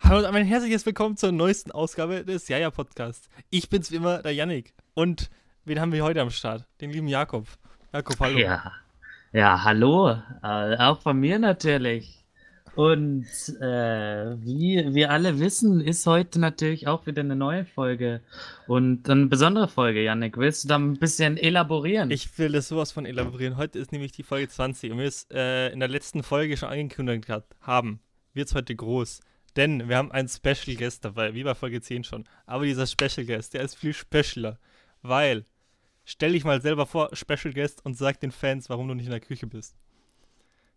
Hallo und ein herzliches Willkommen zur neuesten Ausgabe des Jaja Podcasts. Ich bin's wie immer, der Yannick. Und wen haben wir heute am Start? Den lieben Jakob. Jakob, hallo. Ja, ja hallo. Äh, auch von mir natürlich. Und äh, wie wir alle wissen, ist heute natürlich auch wieder eine neue Folge. Und eine besondere Folge, Yannick. Willst du da ein bisschen elaborieren? Ich will das sowas von elaborieren. Heute ist nämlich die Folge 20 und wir es äh, in der letzten Folge schon angekündigt haben. Es heute groß. Denn wir haben einen Special Guest dabei, wie bei Folge 10 schon. Aber dieser Special Guest, der ist viel specialer. Weil, stell dich mal selber vor, Special Guest, und sag den Fans, warum du nicht in der Küche bist.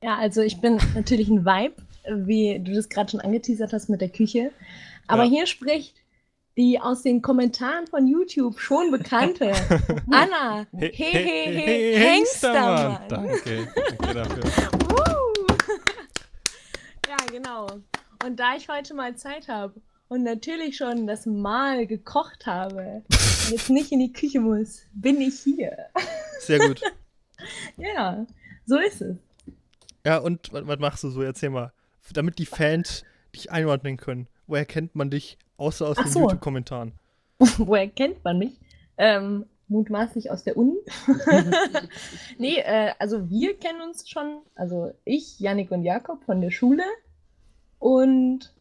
Ja, also ich bin natürlich ein Vibe, wie du das gerade schon angeteasert hast mit der Küche. Aber ja. hier spricht die aus den Kommentaren von YouTube schon bekannte Anna He He He He Hengstermann. Danke, danke dafür. ja, genau. Und da ich heute mal Zeit habe und natürlich schon das Mal gekocht habe und jetzt nicht in die Küche muss, bin ich hier. Sehr gut. ja, so ist es. Ja, und was machst du so? Erzähl mal. Damit die Fans dich einordnen können. Woher kennt man dich, außer aus Ach den so. YouTube-Kommentaren? Woher kennt man mich? Ähm, mutmaßlich aus der Uni. nee, äh, also wir kennen uns schon, also ich, Yannick und Jakob von der Schule. Und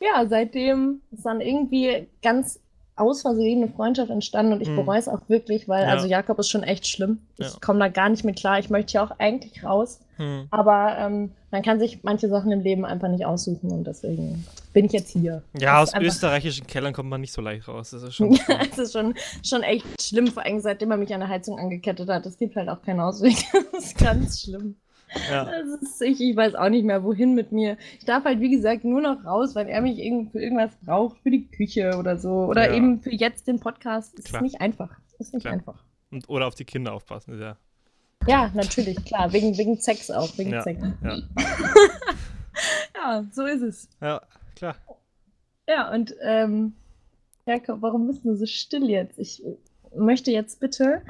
ja, seitdem ist dann irgendwie ganz aus Versehen eine Freundschaft entstanden und ich hm. bereue es auch wirklich, weil ja. also Jakob ist schon echt schlimm. Ich ja. komme da gar nicht mehr klar. Ich möchte ja auch eigentlich raus. Hm. Aber ähm, man kann sich manche Sachen im Leben einfach nicht aussuchen und deswegen bin ich jetzt hier. Ja, aus österreichischen Kellern kommt man nicht so leicht raus. Das ist schon. ja, es ist schon, schon echt schlimm, vor allem seitdem er mich an der Heizung angekettet hat. Es gibt halt auch keinen Ausweg. das ist ganz schlimm. Ja. Ist, ich, ich, weiß auch nicht mehr, wohin mit mir. Ich darf halt, wie gesagt, nur noch raus, weil er mich irgend, für irgendwas braucht, für die Küche oder so. Oder ja. eben für jetzt den Podcast. Ist klar. nicht einfach. Ist nicht klar. einfach. Und, oder auf die Kinder aufpassen, ja. Ja, natürlich, klar. Wegen, wegen Sex auch. Wegen ja, Sex. Ja. ja, so ist es. Ja, klar. Ja, und ähm, Jakob, warum bist du so still jetzt? Ich möchte jetzt bitte,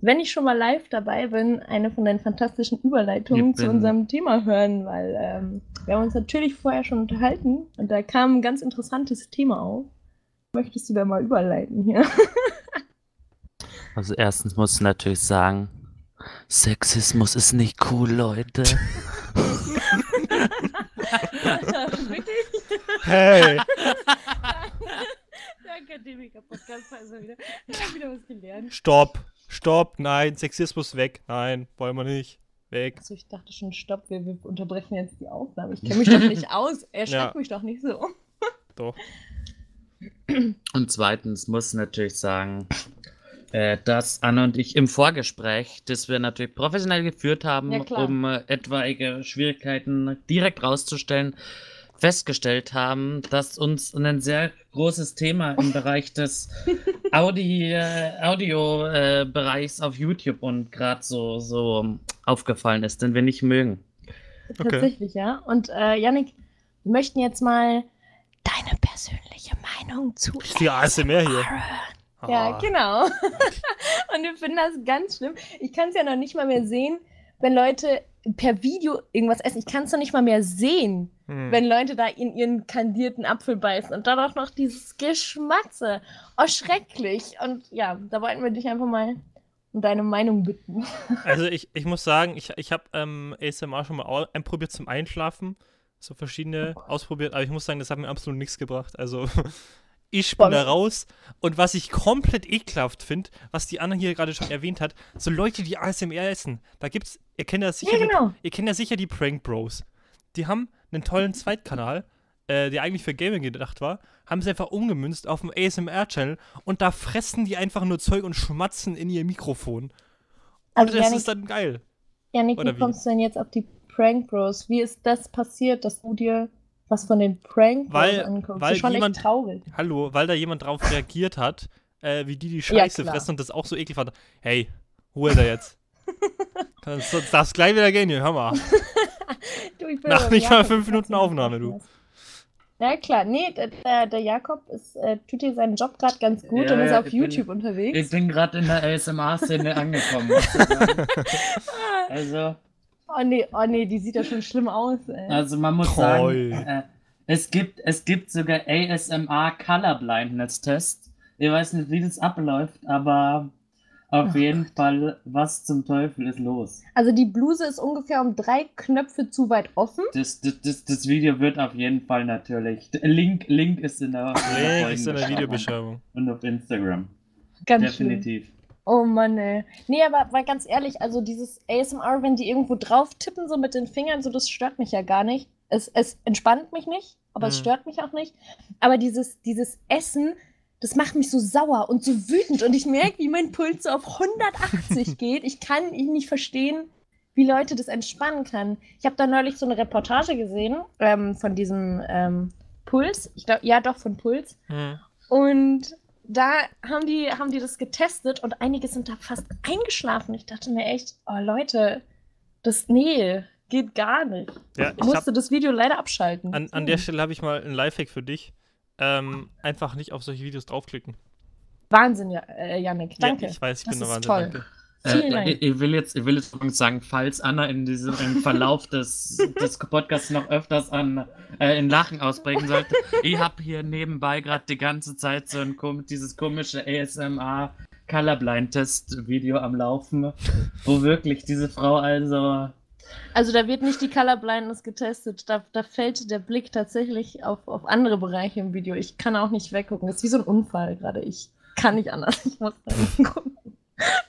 wenn ich schon mal live dabei bin, eine von deinen fantastischen Überleitungen zu unserem Thema hören, weil ähm, wir haben uns natürlich vorher schon unterhalten und da kam ein ganz interessantes Thema auf. Möchtest du da mal überleiten hier? also erstens muss ich natürlich sagen, Sexismus ist nicht cool, Leute. hey! Akademiker-Podcast also wieder. Wieder was gelernt. Stopp, stopp, nein, Sexismus weg, nein, wollen wir nicht. Weg. Achso, ich dachte schon, stopp, wir, wir unterbrechen jetzt die Aufnahme. Ich kenne mich doch nicht aus. Er schreibt ja. mich doch nicht so. Doch. Und zweitens muss natürlich sagen, äh, dass Anna und ich im Vorgespräch, das wir natürlich professionell geführt haben, ja, um äh, etwaige Schwierigkeiten direkt rauszustellen, festgestellt haben, dass uns ein sehr großes Thema im Bereich des Audi, äh, Audio-Bereichs äh, auf YouTube und gerade so, so aufgefallen ist, den wir nicht mögen. Okay. Tatsächlich, ja. Und äh, Yannick, wir möchten jetzt mal deine persönliche Meinung zu. Die ASMR hier. Ja, ah. genau. und wir finden das ganz schlimm. Ich kann es ja noch nicht mal mehr sehen, wenn Leute per Video irgendwas essen. Ich kann es noch nicht mal mehr sehen, hm. wenn Leute da in ihren kandierten Apfel beißen und dann auch noch dieses Geschmatze. Oh, schrecklich. Und ja, da wollten wir dich einfach mal um deine Meinung bitten. Also ich, ich muss sagen, ich, ich habe ähm, ASMR schon mal einprobiert zum Einschlafen. So verschiedene ausprobiert, aber ich muss sagen, das hat mir absolut nichts gebracht. Also ich bin da raus. Und was ich komplett ekelhaft finde, was die Anna hier gerade schon erwähnt hat, so Leute, die ASMR essen. Da gibt's, ihr kennt ja sicher, ja, genau. die, ihr kennt ja sicher die Prank Bros. Die haben einen tollen Zweitkanal, äh, der eigentlich für Gaming gedacht war, haben sie einfach umgemünzt auf dem ASMR-Channel und da fressen die einfach nur Zeug und schmatzen in ihr Mikrofon. Also, und das Janik, ist dann geil. Janik, wie kommst du denn jetzt auf die Prank Bros? Wie ist das passiert, dass du dir was von den Prank weil, anguckst. Weil schon jemand, echt traurig. Hallo, weil da jemand drauf reagiert hat, äh, wie die die Scheiße ja, fressen und das auch so eklig fand. Hey, Ruhe da jetzt. Sonst darfst gleich wieder gehen hier, hör mal. du, Nach nicht mal fünf Minuten Aufnahme, du. Ja, klar. Nee, der, der Jakob ist, äh, tut hier seinen Job gerade ganz gut ja, und ist auf YouTube bin, unterwegs. Ich bin gerade in der ASMR-Szene angekommen. also. Oh nee, oh nee, die sieht ja schon schlimm aus, ey. Also man muss Toll. sagen, äh, Es gibt, es gibt sogar ASMR Colorblindness Test. Ich weiß nicht, wie das abläuft, aber auf jeden Fall, was zum Teufel ist los? Also die Bluse ist ungefähr um drei Knöpfe zu weit offen. Das, das, das, das Video wird auf jeden Fall natürlich. Link, Link ist in der, Link ist in der Videobeschreibung. Und auf Instagram. Ganz Definitiv. Schlimm. Oh Mann, ey. Nee, aber, aber ganz ehrlich, also dieses ASMR, wenn die irgendwo drauf tippen, so mit den Fingern, so das stört mich ja gar nicht. Es, es entspannt mich nicht, aber mhm. es stört mich auch nicht. Aber dieses, dieses Essen, das macht mich so sauer und so wütend und ich merke, wie mein Puls so auf 180 geht. Ich kann ihn nicht verstehen, wie Leute das entspannen können. Ich habe da neulich so eine Reportage gesehen ähm, von diesem ähm, Puls. Ich glaube, ja, doch, von Puls. Mhm. Und da haben die, haben die das getestet und einige sind da fast eingeschlafen. Ich dachte mir echt, oh Leute, das, nee, geht gar nicht. Ja, ich musste das Video leider abschalten. An, an der Stelle habe ich mal ein Lifehack für dich ähm, einfach nicht auf solche Videos draufklicken. Wahnsinn, ja, äh, Janik. Danke. Ja, ich weiß, ich das bin ist Wahnsinn. Toll. Danke. Vielen Dank. Äh, ich, will jetzt, ich will jetzt sagen, falls Anna in diesem im Verlauf des, des Podcasts noch öfters an äh, in Lachen ausbrechen sollte, ich habe hier nebenbei gerade die ganze Zeit so ein dieses komische ASMR Colorblind Test Video am Laufen, wo wirklich diese Frau also also da wird nicht die Colorblindness getestet, da, da fällt der Blick tatsächlich auf, auf andere Bereiche im Video. Ich kann auch nicht weggucken. Das ist wie so ein Unfall gerade. Ich kann nicht anders. Ich muss da hingucken.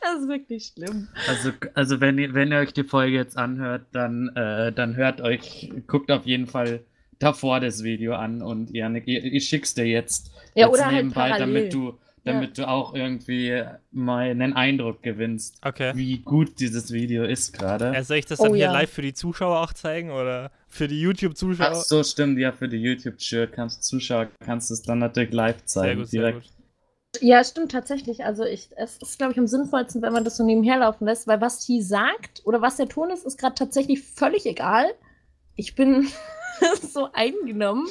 Das ist wirklich schlimm. Also, also wenn, ihr, wenn ihr euch die Folge jetzt anhört, dann, äh, dann hört euch, guckt auf jeden Fall davor das Video an und Janik, ich, ich schick's dir jetzt, ja, jetzt oder halt nebenbei, halt damit du damit ja. du auch irgendwie mal einen Eindruck gewinnst, okay. wie gut dieses Video ist gerade. Ja, soll ich das dann oh, hier ja. live für die Zuschauer auch zeigen oder für die YouTube-Zuschauer? Ach so, stimmt, ja, für die YouTube-Zuschauer kannst du es dann natürlich live zeigen. Sehr gut, sehr gut. Ja, stimmt tatsächlich. Also ich, es ist, glaube ich, am sinnvollsten, wenn man das so nebenher laufen lässt, weil was die sagt oder was der Ton ist, ist gerade tatsächlich völlig egal. Ich bin so eingenommen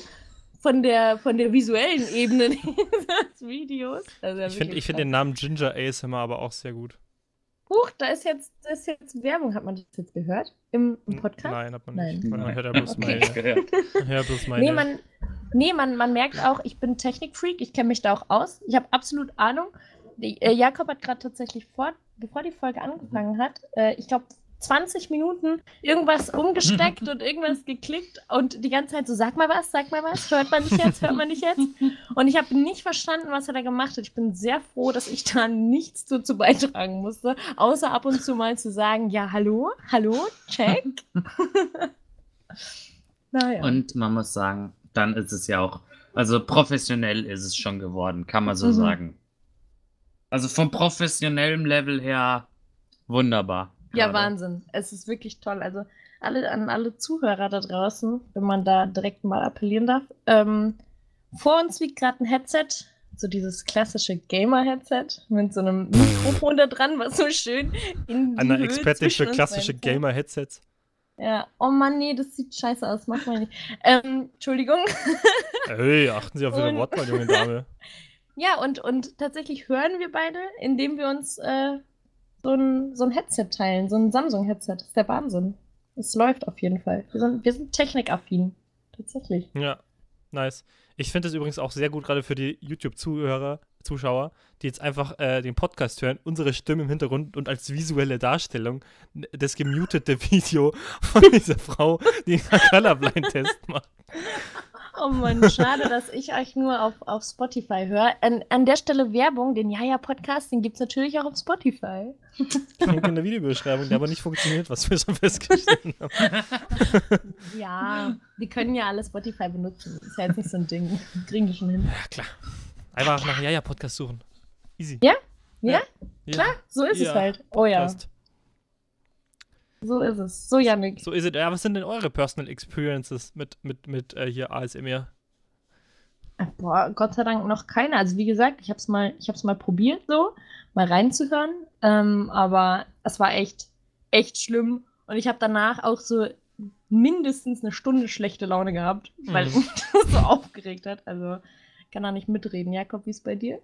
von der, von der visuellen Ebene des Videos. Also ich finde find den Namen Ginger ASMR aber auch sehr gut. Huch, da ist jetzt, da ist jetzt Werbung. Hat man das jetzt gehört? Im, im Podcast? Nein, hat man nicht. Nein. Man hört ja bloß okay. meine. ja, bloß meine. Nee, man, nee man, man merkt auch, ich bin Technikfreak. Ich kenne mich da auch aus. Ich habe absolut Ahnung. Die, äh, Jakob hat gerade tatsächlich vor, bevor die Folge angefangen hat, äh, ich glaube 20 Minuten irgendwas umgesteckt und irgendwas geklickt und die ganze Zeit so, sag mal was, sag mal was, hört man nicht jetzt, hört man nicht jetzt. Und ich habe nicht verstanden, was er da gemacht hat. Ich bin sehr froh, dass ich da nichts dazu beitragen musste, außer ab und zu mal zu sagen, ja, hallo, hallo, check. naja. Und man muss sagen, dann ist es ja auch, also professionell ist es schon geworden, kann man so mhm. sagen. Also vom professionellen Level her wunderbar. Ja, Wahnsinn. Es ist wirklich toll. Also alle, an alle Zuhörer da draußen, wenn man da direkt mal appellieren darf. Ähm, vor uns liegt gerade ein Headset, so dieses klassische Gamer-Headset mit so einem Mikrofon da dran, was so schön in die Eine Expertin für klassische Gamer-Headsets. Ja, oh Mann, nee, das sieht scheiße aus, mach mal nicht. Ähm, Entschuldigung. Hey, achten Sie auf Ihre Wortwahl, junge Dame. Ja, und, und tatsächlich hören wir beide, indem wir uns äh, so ein, so ein Headset teilen, so ein Samsung-Headset. Das ist der Wahnsinn. Es läuft auf jeden Fall. Wir sind, wir sind technikaffin. Tatsächlich. Ja, nice. Ich finde es übrigens auch sehr gut, gerade für die YouTube-Zuhörer, Zuschauer, die jetzt einfach äh, den Podcast hören, unsere Stimme im Hintergrund und als visuelle Darstellung das gemutete Video von dieser Frau, die einen Colorblind-Test macht. Oh Mann, schade, dass ich euch nur auf, auf Spotify höre. An, an der Stelle Werbung, den Jaja-Podcast, den gibt es natürlich auch auf Spotify. Link in der Videobeschreibung, der aber nicht funktioniert, was wir schon festgestellt haben. Ja, wir können ja alle Spotify benutzen. Ist ja jetzt nicht so ein Ding. Kriegen die schon hin. Ja, klar. Einfach nach Jaja-Podcast suchen. Easy. Ja? Ja? ja? Klar, so ist es halt. Oh ja. Fast. So ist es. So, Janik. So ist es. Ja, was sind denn eure Personal Experiences mit, mit, mit äh, hier ASMR? Boah, Gott sei Dank noch keine. Also wie gesagt, ich habe es mal, mal probiert, so mal reinzuhören. Ähm, aber es war echt, echt schlimm. Und ich habe danach auch so mindestens eine Stunde schlechte Laune gehabt, weil mhm. mich das so aufgeregt hat. Also kann da nicht mitreden. Jakob, wie ist bei dir?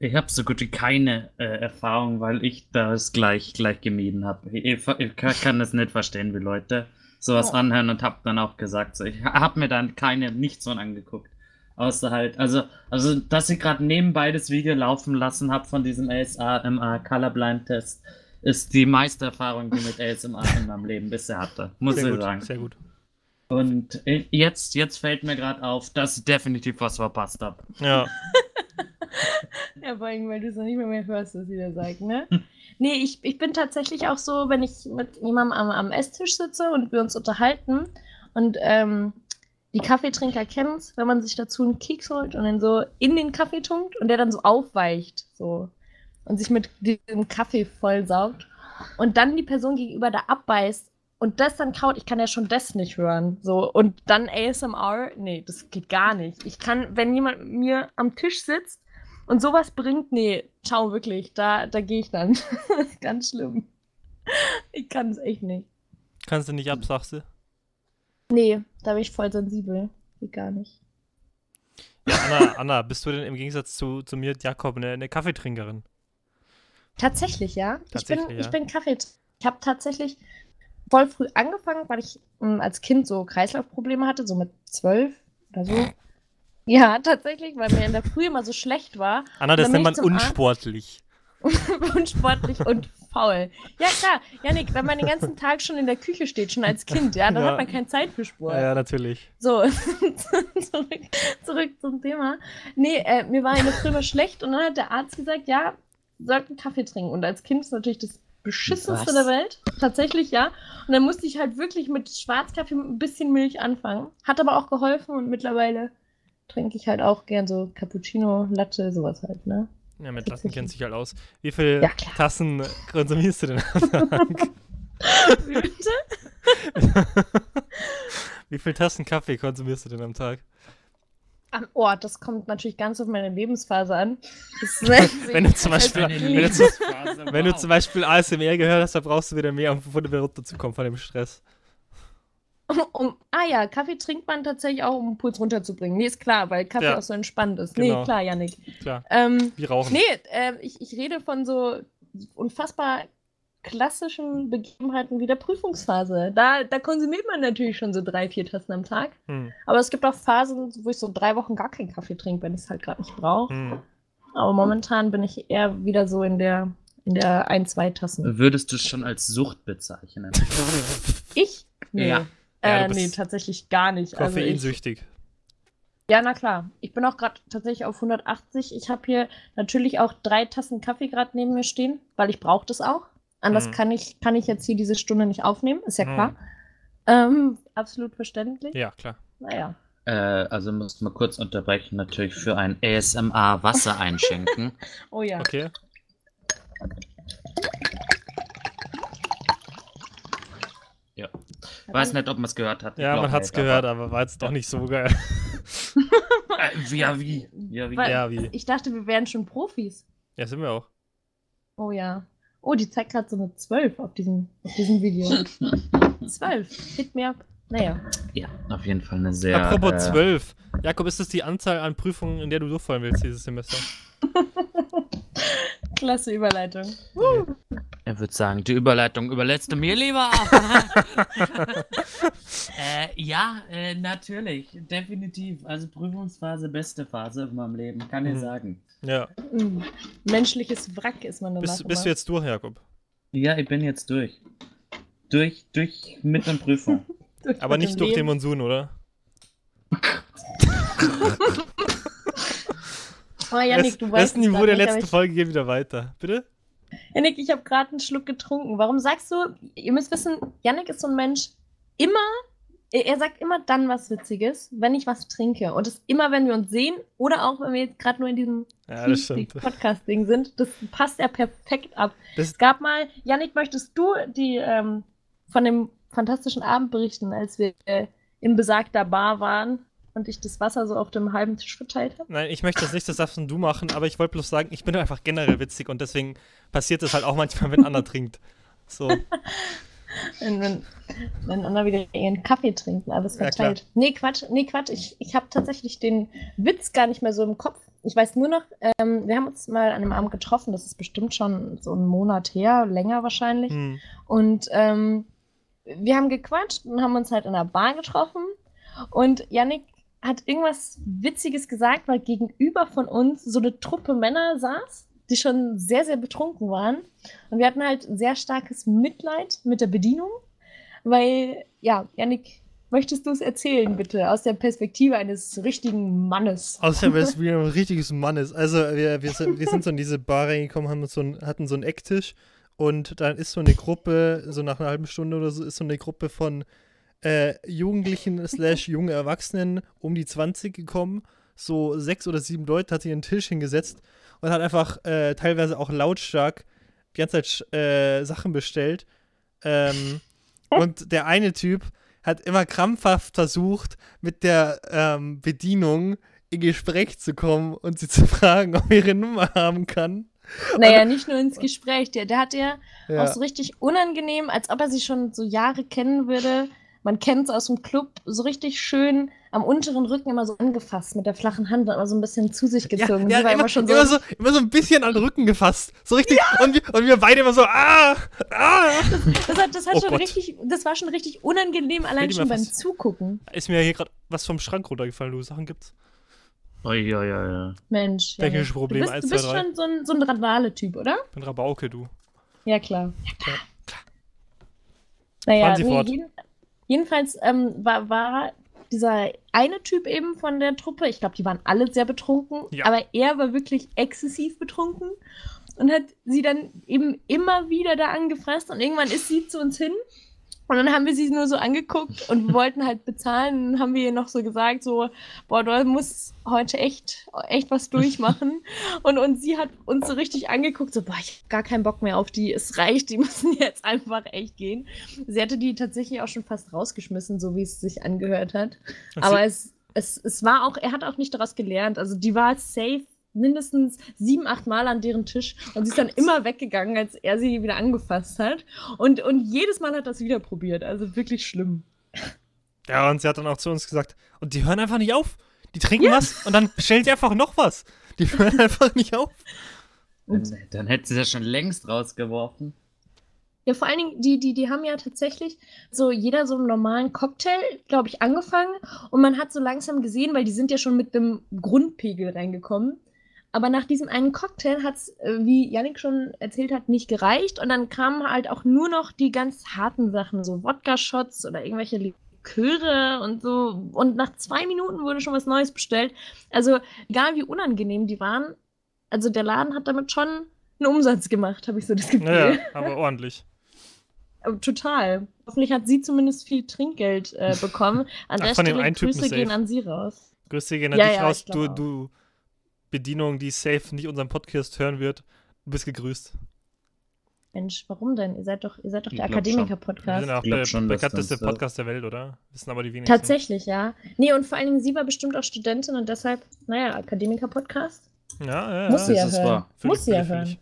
Ich habe so gut wie keine äh, Erfahrung, weil ich das gleich, gleich gemieden habe. Ich, ich, kann das nicht verstehen, wie Leute sowas oh. anhören und habe dann auch gesagt, so, ich habe mir dann keine, nichts von angeguckt. Außer halt, also, also dass ich gerade nebenbei das Video laufen lassen habe von diesem ASMR Colorblind Test, ist die meiste Erfahrung, die mit ASMR in meinem Leben bisher hatte. Muss sehr ich gut, sagen. Sehr gut. Und jetzt, jetzt fällt mir gerade auf, dass ich definitiv was verpasst habe. Ja. ja, vor allem, weil du es noch nicht mehr, mehr hörst, was sie da sagt, ne? nee, ich, ich bin tatsächlich auch so, wenn ich mit jemandem am, am Esstisch sitze und wir uns unterhalten und ähm, die Kaffeetrinker kennen es, wenn man sich dazu einen Keks holt und dann so in den Kaffee tunkt und der dann so aufweicht, so und sich mit diesem Kaffee vollsaugt und dann die Person gegenüber da abbeißt und das dann kaut, ich kann ja schon das nicht hören. So, und dann ASMR, nee, das geht gar nicht. Ich kann, wenn jemand mir am Tisch sitzt und sowas bringt, nee, ciao, wirklich, da, da gehe ich dann. ganz schlimm. Ich kann es echt nicht. Kannst du nicht ab, sagst du? Nee, da bin ich voll sensibel. Geht gar nicht. Ja, Anna, Anna, bist du denn im Gegensatz zu, zu mir, Jakob, eine, eine Kaffeetrinkerin? Tatsächlich, ja. Tatsächlich, ich bin, ja. ich bin Kaffee. Ich habe tatsächlich voll früh angefangen, weil ich mh, hm, als Kind so Kreislaufprobleme hatte, so mit zwölf oder so. Ja, tatsächlich, weil mir in der Früh immer so schlecht war. Anna, das nennt man unsportlich. unsportlich und faul. Ja, klar, Janik, wenn man den ganzen Tag schon in der Küche steht, schon als Kind, ja, dann ja. hat man keine Zeit für Sport. Ja, ja natürlich. So, zurück, zurück, zum Thema. Nee, äh, mir war in der Früh immer schlecht und dann hat der Arzt gesagt, ja, sollten Kaffee trinken. Und als Kind ist natürlich das beschissenste der Welt. Tatsächlich, ja. Und dann musste ich halt wirklich mit Schwarzkaffee mit ein bisschen Milch anfangen. Hat aber auch geholfen und mittlerweile trinke ich halt auch gern so Cappuccino, Latte, sowas halt, ne? Ja, mit Latten kennt sich halt aus. Wie viele ja, Tassen konsumierst du denn am Tag? Bitte? Wie viele Tassen Kaffee konsumierst du denn am Tag? Am Ort, das kommt natürlich ganz auf meine Lebensphase an. wenn, du zum Beispiel, wenn, du wenn du zum Beispiel ASMR gehört hast, dann brauchst du wieder mehr, um von der runterzukommen von dem Stress. Um, um, ah ja, Kaffee trinkt man tatsächlich auch, um den Puls runterzubringen. Nee, ist klar, weil Kaffee ja. auch so entspannt ist. Genau. Nee, klar, Janik. Klar. Ähm, Wie rauchen. Nee, äh, ich, ich rede von so unfassbar klassischen Begebenheiten wie der Prüfungsphase. Da, da konsumiert man natürlich schon so drei, vier Tassen am Tag. Hm. Aber es gibt auch Phasen, wo ich so drei Wochen gar keinen Kaffee trinke, wenn ich es halt gerade nicht brauche. Hm. Aber momentan bin ich eher wieder so in der, in der ein, zwei Tassen. Würdest du es schon als Sucht bezeichnen? ich? Nee. Ja. Äh, ja, nee, tatsächlich gar nicht. Koffeinsüchtig. Also ja, na klar. Ich bin auch gerade tatsächlich auf 180. Ich habe hier natürlich auch drei Tassen Kaffee gerade neben mir stehen, weil ich brauche das auch. Anders mhm. kann, ich, kann ich jetzt hier diese Stunde nicht aufnehmen, ist ja mhm. klar. Ähm, absolut verständlich. Ja, klar. Naja. Äh, also muss man kurz unterbrechen, natürlich für ein ASMR Wasser einschenken. oh ja. Okay. Ja. Weiß nicht, ob man es gehört hat. Ja, man hat es gehört, aber, aber war jetzt doch nicht so geil. äh, ja, wie? Ja, wie? ja, wie? Ich dachte, wir wären schon Profis. Ja, sind wir auch. Oh ja. Oh, die zeigt gerade so eine 12 auf diesem, auf diesem Video. 12. Hit me up. Naja. Ja, auf jeden Fall eine sehr. Apropos äh, 12. Jakob, ist das die Anzahl an Prüfungen, in der du durchfallen willst dieses Semester? Klasse Überleitung. Uh. Er würde sagen, die Überleitung überlässt du mir lieber. äh, ja, äh, natürlich, definitiv. Also Prüfungsphase, beste Phase in meinem Leben, kann ich mhm. sagen. Ja. Mhm. Menschliches Wrack ist man danach. Bist, bist du jetzt durch, Jakob? Ja, ich bin jetzt durch. Durch, durch mit der Prüfung. durch Aber nicht durch Leben. den Monsun, oder? oh, Janik, du weißt. Das Niveau der letzten Folge geht wieder weiter. Bitte? Janik, ich habe gerade einen Schluck getrunken. Warum sagst du, ihr müsst wissen, Janik ist so ein Mensch, immer er sagt immer dann was Witziges, wenn ich was trinke. Und das immer, wenn wir uns sehen oder auch wenn wir jetzt gerade nur in diesem ja, Podcast-Ding sind. Das passt ja perfekt ab. Das es gab mal, Janik, möchtest du die ähm, von dem fantastischen Abend berichten, als wir äh, in besagter Bar waren und ich das Wasser so auf dem halben Tisch verteilt habe? Nein, ich möchte das nicht, das darfst du machen, aber ich wollte bloß sagen, ich bin einfach generell witzig und deswegen passiert es halt auch manchmal, wenn Anna trinkt. So. wenn, wenn, wenn Anna wieder ihren Kaffee trinkt, alles verteilt. Ja, nee, Quatsch, nee, Quatsch. Ich, ich habe tatsächlich den Witz gar nicht mehr so im Kopf. Ich weiß nur noch, ähm, wir haben uns mal an einem Abend getroffen, das ist bestimmt schon so einen Monat her, länger wahrscheinlich. Hm. Und ähm, wir haben gequatscht und haben uns halt in der Bar getroffen. Und Yannick hat irgendwas Witziges gesagt, weil gegenüber von uns so eine Truppe Männer saß, die schon sehr, sehr betrunken waren. Und wir hatten halt sehr starkes Mitleid mit der Bedienung, weil, ja, Yannick, möchtest du es erzählen, bitte, aus der Perspektive eines richtigen Mannes? Aus der Perspektive eines richtigen Mannes. Also, wir, wir, sind, wir sind so in diese Bar reingekommen, haben so ein, hatten so einen Ecktisch und dann ist so eine Gruppe, so nach einer halben Stunde oder so, ist so eine Gruppe von äh, Jugendlichen slash junge Erwachsenen um die 20 gekommen. So sechs oder sieben Leute hat sich einen Tisch hingesetzt und hat einfach äh, teilweise auch lautstark die ganze Zeit äh, Sachen bestellt. Ähm, und der eine Typ hat immer krampfhaft versucht, mit der ähm, Bedienung in Gespräch zu kommen und sie zu fragen, ob er ihre Nummer haben kann. Naja, nicht nur ins Gespräch. Der, der hat ja, ja, auch so richtig unangenehm, als ob er sie schon so Jahre kennen würde, man kennt es aus dem Club, so richtig schön am unteren Rücken immer so angefasst mit der flachen Hand, aber so ein bisschen zu sich gezogen. Ja, ja immer, immer, schon so immer, so, immer so ein bisschen an den Rücken gefasst. So richtig. Ja. Und, wir, und wir beide immer so, ah, ah. Das, das, hat, das, hat oh schon richtig, das war schon richtig unangenehm, allein schon beim Zugucken. Ist mir hier gerade was vom Schrank runtergefallen, du Sachen gibt's. Oh, ja, ja, ja. Mensch. Technische ja. Probleme, du bist, 1, du bist 2, schon so ein, so ein Radale-Typ, oder? Ich bin Rabauke, du. Ja, klar. Ja, klar. Naja, Fahren Sie nee, fort. Jeden, Jedenfalls ähm, war, war dieser eine Typ eben von der Truppe, ich glaube, die waren alle sehr betrunken, ja. aber er war wirklich exzessiv betrunken und hat sie dann eben immer wieder da angefasst und irgendwann ist sie zu uns hin und dann haben wir sie nur so angeguckt und wollten halt bezahlen. Dann haben wir ihr noch so gesagt, so, boah, du musst heute echt, echt was durchmachen. Und, und sie hat uns so richtig angeguckt, so, boah, ich hab gar keinen Bock mehr auf die. Es reicht, die müssen jetzt einfach echt gehen. Sie hatte die tatsächlich auch schon fast rausgeschmissen, so wie es sich angehört hat. Aber es, es, es war auch, er hat auch nicht daraus gelernt. Also die war safe mindestens sieben, acht Mal an deren Tisch und sie ist dann immer weggegangen, als er sie wieder angefasst hat. Und, und jedes Mal hat das wieder probiert. Also wirklich schlimm. Ja, und sie hat dann auch zu uns gesagt, und die hören einfach nicht auf. Die trinken ja. was und dann bestellen sie einfach noch was. Die hören einfach nicht auf. Und dann hätte sie das schon längst rausgeworfen. Ja, vor allen Dingen, die, die, die haben ja tatsächlich so jeder so einen normalen Cocktail, glaube ich, angefangen. Und man hat so langsam gesehen, weil die sind ja schon mit einem Grundpegel reingekommen, aber nach diesem einen Cocktail hat es, äh, wie Yannick schon erzählt hat, nicht gereicht. Und dann kamen halt auch nur noch die ganz harten Sachen, so Wodka-Shots oder irgendwelche Liköre und so. Und nach zwei Minuten wurde schon was Neues bestellt. Also, egal wie unangenehm die waren, also der Laden hat damit schon einen Umsatz gemacht, habe ich so das Gefühl. Ja, aber ordentlich. Total. Hoffentlich hat sie zumindest viel Trinkgeld äh, bekommen. An Ach, der Stelle Grüße gehen an sie raus. Grüße gehen an ja, dich ja, raus. Du, du, Bedienung, die safe nicht unseren Podcast hören wird. Du bist gegrüßt. Mensch, warum denn? Ihr seid doch, ihr seid doch der Akademiker-Podcast. Wir sind auch der schon, bekannteste Podcast der Welt, oder? Wissen aber die wenigsten. Tatsächlich, ja. Nee, und vor allen Dingen, sie war bestimmt auch Studentin und deshalb, naja, Akademiker-Podcast. Ja, ja, ja. Muss sie ja hören. Muss sie ja hören.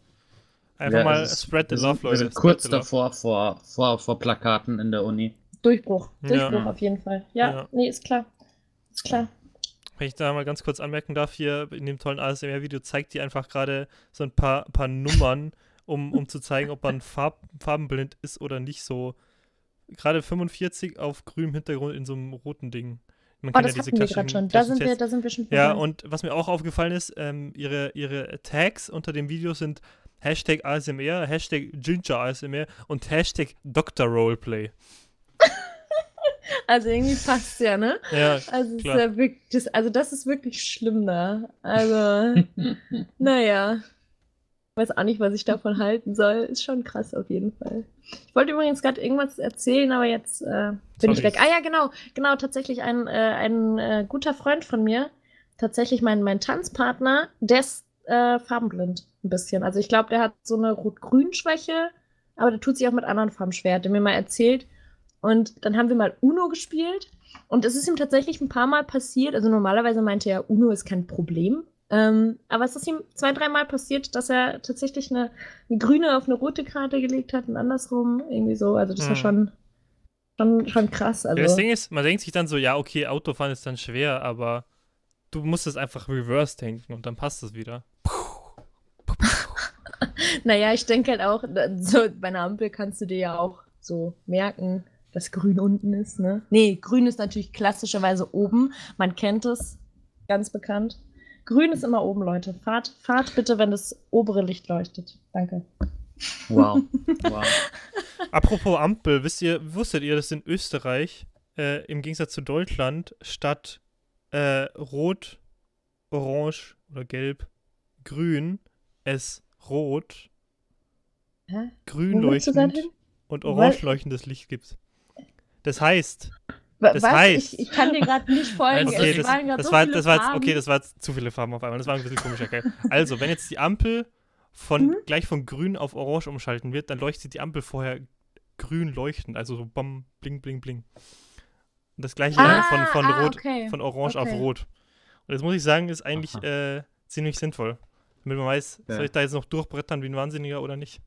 Einfach ja, mal spread the love, Leute. Kurz davor, vor, vor, vor Plakaten in der Uni. Durchbruch. Durchbruch ja. auf jeden Fall. Ja, ja, nee, ist klar. Ist klar. Wenn ich da mal ganz kurz anmerken darf, hier in dem tollen ASMR-Video zeigt die einfach gerade so ein paar, paar Nummern, um, um zu zeigen, ob man farb, farbenblind ist oder nicht. So gerade 45 auf grünem Hintergrund in so einem roten Ding. Man oh, das ja hatten wir gerade schon. Da sind wir, da sind wir schon Ja, und was mir auch aufgefallen ist, ähm, ihre, ihre Tags unter dem Video sind Hashtag ASMR, Hashtag Ginger ASMR und Hashtag Dr. Roleplay. Also irgendwie passt ja, ne? Ja. Also, klar. Ja wirklich, das, also das ist wirklich schlimm da. Also, naja. Weiß auch nicht, was ich davon halten soll. Ist schon krass auf jeden Fall. Ich wollte übrigens gerade irgendwas erzählen, aber jetzt äh, bin Sorry. ich weg. Ah ja, genau, genau, tatsächlich ein, äh, ein äh, guter Freund von mir, tatsächlich mein, mein Tanzpartner, der ist äh, farbenblind ein bisschen. Also ich glaube, der hat so eine Rot-Grün-Schwäche, aber der tut sich auch mit anderen Farben schwer. Hat er mir mal erzählt, und dann haben wir mal Uno gespielt. Und es ist ihm tatsächlich ein paar Mal passiert. Also normalerweise meinte er, Uno ist kein Problem. Ähm, aber es ist ihm zwei, dreimal passiert, dass er tatsächlich eine, eine, grüne auf eine rote Karte gelegt hat und andersrum irgendwie so. Also das hm. war schon, schon, schon krass. Also. Ja, das Ding ist, man denkt sich dann so, ja, okay, Autofahren ist dann schwer, aber du musst es einfach reverse denken und dann passt es wieder. naja, ich denke halt auch, so bei einer Ampel kannst du dir ja auch so merken, dass grün unten ist, ne? Nee, grün ist natürlich klassischerweise oben. Man kennt es, ganz bekannt. Grün ist immer oben, Leute. Fahrt, fahrt bitte, wenn das obere Licht leuchtet. Danke. Wow. wow. Apropos Ampel, wisst ihr, wusstet ihr, dass in Österreich äh, im Gegensatz zu Deutschland statt äh, Rot, Orange oder Gelb, Grün es Rot, Hä? Grün leuchtend und Orange leuchtendes Licht gibt? Das heißt, das Was? heißt, ich, ich, kann dir gerade nicht folgen. Okay, das, waren das, so war, das war jetzt, okay, das war zu viele Farben auf einmal. Das war ein bisschen komisch. Okay. Also, wenn jetzt die Ampel von mhm. gleich von grün auf orange umschalten wird, dann leuchtet die Ampel vorher grün leuchtend, also so bam, bling, bling, bling. Und das gleiche ah, von, von ah, rot, okay. von orange okay. auf rot. Und das muss ich sagen, ist eigentlich äh, ziemlich sinnvoll. Damit man weiß, ja. soll ich da jetzt noch durchbrettern wie ein Wahnsinniger oder nicht?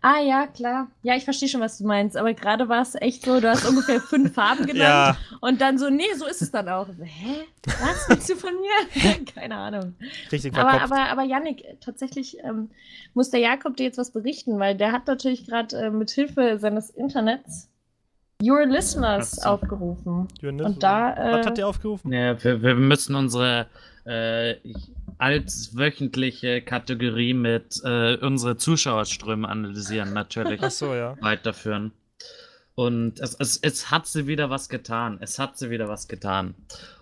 Ah ja, klar. Ja, ich verstehe schon, was du meinst. Aber gerade war es echt so, du hast ungefähr fünf Farben genannt ja. und dann so, nee, so ist es dann auch. Hä? Was willst du von mir? Keine Ahnung. Richtig aber, aber, aber Yannick, tatsächlich ähm, muss der Jakob dir jetzt was berichten, weil der hat natürlich gerade äh, mit Hilfe seines Internets Your Listeners so. aufgerufen. Your und da, äh, was hat der aufgerufen? Ja, wir, wir müssen unsere äh, als wöchentliche Kategorie mit äh, unsere Zuschauerströme analysieren, natürlich. Ach so, ja. Weiterführen. Und es, es, es hat sie wieder was getan. Es hat sie wieder was getan.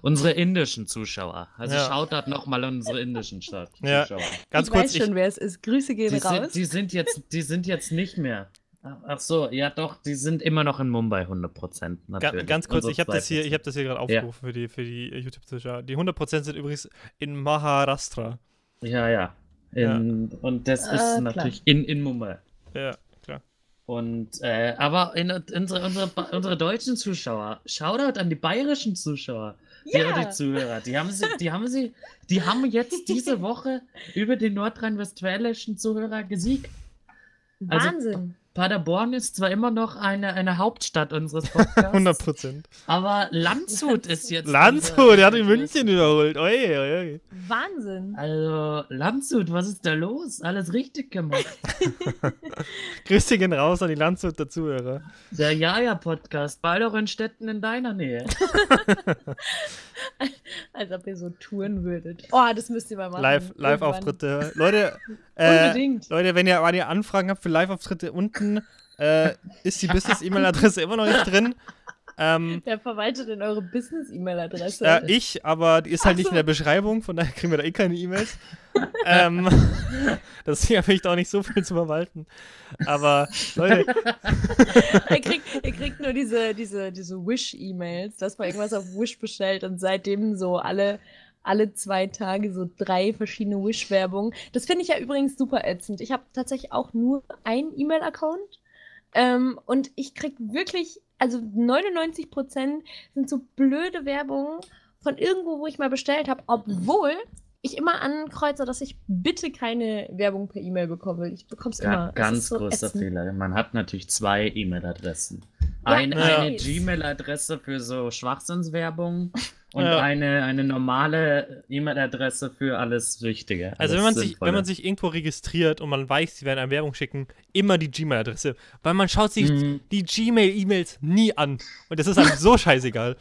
Unsere indischen Zuschauer. Also ja. schaut dort nochmal unsere indischen Stadt ja. Zuschauer. Ganz ich kurz. Weiß ich weiß schon, wer es ist. Grüße gehen die raus. Sind, die, sind jetzt, die sind jetzt nicht mehr. Ach so, ja doch, die sind immer noch in Mumbai 100%. Natürlich. Ganz kurz, ich habe das hier, hab das hier gerade aufgerufen ja. für die, für die YouTube-Zuschauer. Die 100% sind übrigens in Maharashtra. Ja, ja. In, ja. Und das äh, ist natürlich in, in Mumbai. Ja, klar. Und, äh, aber in, unsere, unsere, unsere deutschen Zuschauer, Shoutout an die bayerischen Zuschauer, die, ja. die Zuhörer, die haben sie, die haben sie, die haben jetzt diese Woche über den nordrhein-westfälischen Zuhörer gesiegt. Also, Wahnsinn. Paderborn ist zwar immer noch eine, eine Hauptstadt unseres Podcasts. 100 Prozent. Aber Landshut ist jetzt. Landshut, der hat in München überholt. Oi, oi, oi. Wahnsinn. Also, Landshut, was ist da los? Alles richtig gemacht. Grüße gehen raus an die Landshuter Zuhörer. Der Jaja-Podcast, bald auch in Städten in deiner Nähe. Als ob ihr so touren würdet. Oh, das müsst ihr mal machen. Live-Auftritte. Live Leute, äh, Leute, wenn ihr, wenn ihr Anfragen habt für Live-Auftritte unten, äh, ist die Business-E-Mail-Adresse immer noch nicht drin. Ähm, Wer verwaltet denn eure Business-E-Mail-Adresse? Äh, ich, aber die ist halt so. nicht in der Beschreibung, von daher kriegen wir da eh keine E-Mails. ähm, deswegen habe ich auch nicht so viel zu verwalten. Aber Leute. ihr, kriegt, ihr kriegt nur diese, diese, diese Wish-E-Mails, dass man irgendwas auf Wish bestellt und seitdem so alle alle zwei Tage so drei verschiedene Wish-Werbungen. Das finde ich ja übrigens super ätzend. Ich habe tatsächlich auch nur einen E-Mail-Account. Ähm, und ich kriege wirklich also 99% sind so blöde Werbungen von irgendwo, wo ich mal bestellt habe, obwohl ich immer ankreuze, dass ich bitte keine Werbung per E-Mail bekomme. Ich bekomme es immer. Ganz so großer ätzend. Fehler. Man hat natürlich zwei E-Mail-Adressen. Eine, ja. eine Gmail-Adresse für so Schwachsinnswerbung und ja. eine, eine normale E-Mail-Adresse für alles Wichtige. Alles also wenn man, sich, wenn man sich irgendwo registriert und man weiß, sie werden eine Werbung schicken, immer die Gmail-Adresse. Weil man schaut sich mhm. die Gmail-E-Mails nie an. Und das ist einem so scheißegal.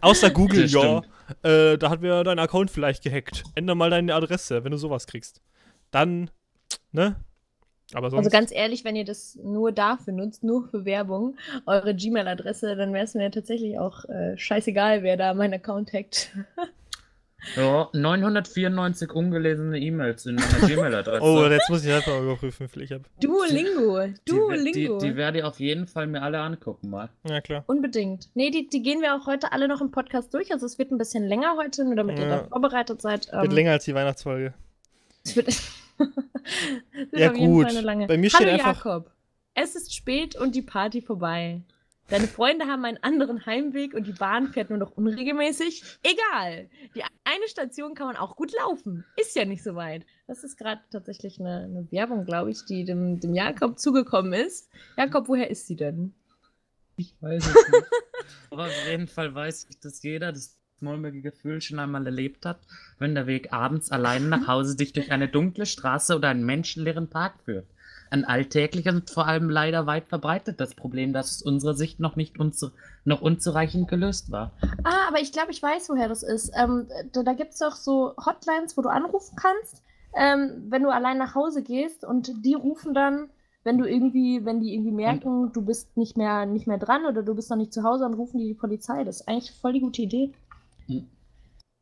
Außer Google, ja, äh, da hat mir dein Account vielleicht gehackt. Ändere mal deine Adresse, wenn du sowas kriegst. Dann, ne? Aber sonst... Also ganz ehrlich, wenn ihr das nur dafür nutzt, nur für Werbung, eure Gmail-Adresse, dann wäre es mir tatsächlich auch äh, scheißegal, wer da meinen Account hackt. ja, 994 ungelesene E-Mails in meiner Gmail-Adresse. oh, jetzt muss ich einfach mal überprüfen, vielleicht hab... Duolingo, Duolingo. Die, die, die, werde ich auf jeden Fall mir alle angucken mal. Ja, klar. Unbedingt. Nee, die, die gehen wir auch heute alle noch im Podcast durch, also es wird ein bisschen länger heute, nur damit ja. ihr da vorbereitet seid. Wird ähm, länger als die Weihnachtsfolge. Es wird... ja, gut. Bei mir steht Hallo, einfach. Jakob. Es ist spät und die Party vorbei. Deine Freunde haben einen anderen Heimweg und die Bahn fährt nur noch unregelmäßig. Egal. Die eine Station kann man auch gut laufen. Ist ja nicht so weit. Das ist gerade tatsächlich eine, eine, Werbung, glaube ich, die dem, dem Jakob zugekommen ist. Jakob, woher ist sie denn? Ich weiß es nicht. Aber auf jeden Fall weiß ich, dass jeder das mulmige Gefühl schon einmal erlebt hat, wenn der Weg abends allein nach Hause dich durch eine dunkle Straße oder einen menschenleeren Park führt. Ein alltägliches und vor allem leider weit verbreitetes Problem, das aus unserer Sicht noch nicht unzu noch unzureichend gelöst war. Ah, aber ich glaube, ich weiß, woher das ist. Ähm, da da gibt es doch so Hotlines, wo du anrufen kannst, ähm, wenn du allein nach Hause gehst und die rufen dann, wenn du irgendwie, wenn die irgendwie merken, und? du bist nicht mehr, nicht mehr dran oder du bist noch nicht zu Hause, dann rufen die die Polizei. Das ist eigentlich voll die gute Idee.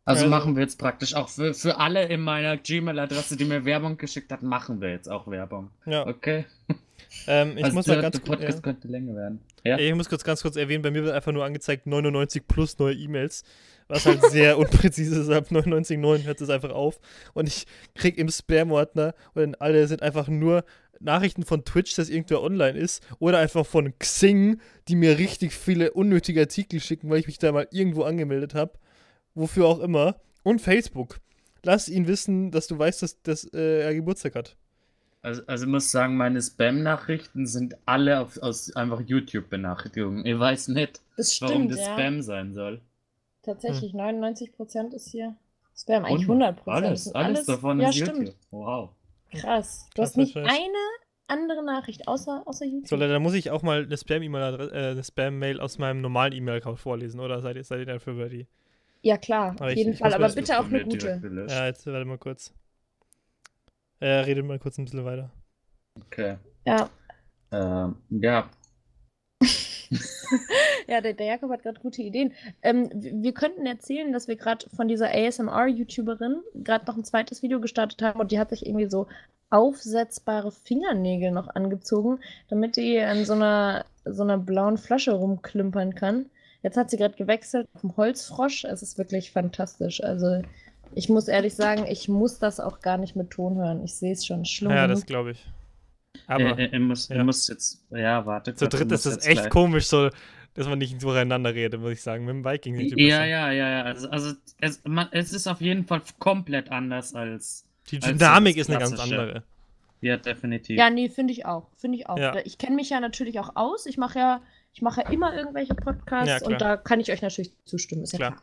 Also, machen wir jetzt praktisch auch für, für alle in meiner Gmail-Adresse, die mir Werbung geschickt hat, machen wir jetzt auch Werbung. Ja. Okay. Ähm, ich also muss der, ganz der Podcast ja. könnte länger werden. Ja? Ich muss kurz ganz kurz erwähnen, bei mir wird einfach nur angezeigt 99 plus neue E-Mails, was halt sehr unpräzise ist. Ab 99,9 hört es einfach auf. Und ich krieg im Spam-Ordner und alle sind einfach nur Nachrichten von Twitch, dass irgendwer online ist, oder einfach von Xing, die mir richtig viele unnötige Artikel schicken, weil ich mich da mal irgendwo angemeldet habe wofür auch immer. Und Facebook. Lass ihn wissen, dass du weißt, dass, dass äh, er Geburtstag hat. Also, also ich muss sagen, meine Spam-Nachrichten sind alle auf, aus einfach YouTube-Benachrichtigungen. Ich weiß nicht, stimmt, warum das ja. Spam sein soll. Tatsächlich, hm. 99% ist hier Spam, eigentlich 100%. Alles, alles, alles davon ja, ist stimmt. YouTube. Wow. Krass. Du hast nicht eine andere Nachricht außer, außer YouTube. So, da muss ich auch mal eine Spam-E-Mail äh, eine Spam-Mail aus meinem normalen E-Mail-Account vorlesen, oder seid ihr, seid ihr dafür ready? Ja, klar, auf jeden ich, Fall, aber bitte auch eine gute. Ja, jetzt warte mal kurz. Äh, redet mal kurz ein bisschen weiter. Okay. Ja. Ähm, ja. ja, der, der, Jakob hat gerade gute Ideen. Ähm, wir könnten erzählen, dass wir gerade von dieser ASMR-YouTuberin gerade noch ein zweites Video gestartet haben und die hat sich irgendwie so aufsetzbare Fingernägel noch angezogen, damit die in so einer, so einer blauen Flasche rumklimpern kann. Jetzt hat sie gerade gewechselt vom Holzfrosch. Es ist wirklich fantastisch. Also ich muss ehrlich sagen, ich muss das auch gar nicht mit Ton hören. Ich sehe es schon schlimm. Ja, das glaube ich. Aber er, er, muss, ja. er muss jetzt, ja, warte. Zu dritt ist es echt gleich. komisch, so, dass man nicht durcheinander redet, muss ich sagen. Mit dem Viking sieht Ja, ja, ja, ja. Also, also es, man, es ist auf jeden Fall komplett anders als. Die Dynamik als ist eine ganz andere. Ja, definitiv. Ja, nee, finde ich auch. Finde ich auch. Ja. Ich kenne mich ja natürlich auch aus. Ich mache ja ich mache immer irgendwelche Podcasts ja, und da kann ich euch natürlich zustimmen. Ist klar.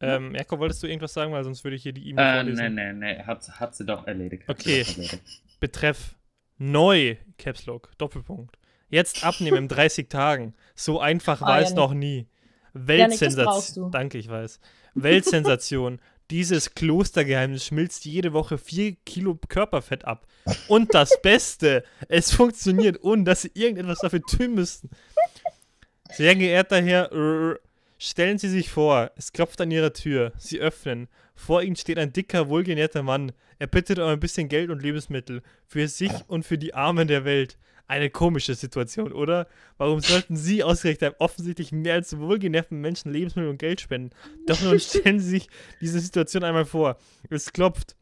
Ja Ähm, Jakob, wolltest du irgendwas sagen, weil sonst würde ich hier die E-Mail äh, vorlesen. Nee, nee, nee, hat, hat sie doch erledigt. Okay. Doch erledigt. Betreff neu Caps Lock, Doppelpunkt. Jetzt abnehmen in 30 Tagen. So einfach ah, war ja, es noch nie. Weltsensation. Danke, ich weiß. Weltsensation. Dieses Klostergeheimnis schmilzt jede Woche 4 Kilo Körperfett ab. Und das Beste, es funktioniert, ohne dass sie irgendetwas dafür tun müssten. Sehr geehrter Herr, stellen Sie sich vor, es klopft an Ihrer Tür. Sie öffnen. Vor Ihnen steht ein dicker, wohlgenährter Mann. Er bittet um ein bisschen Geld und Lebensmittel. Für sich und für die Armen der Welt. Eine komische Situation, oder? Warum sollten Sie ausgerechnet einem offensichtlich mehr als wohlgenährten Menschen Lebensmittel und Geld spenden? Doch nun stellen Sie sich diese Situation einmal vor. Es klopft.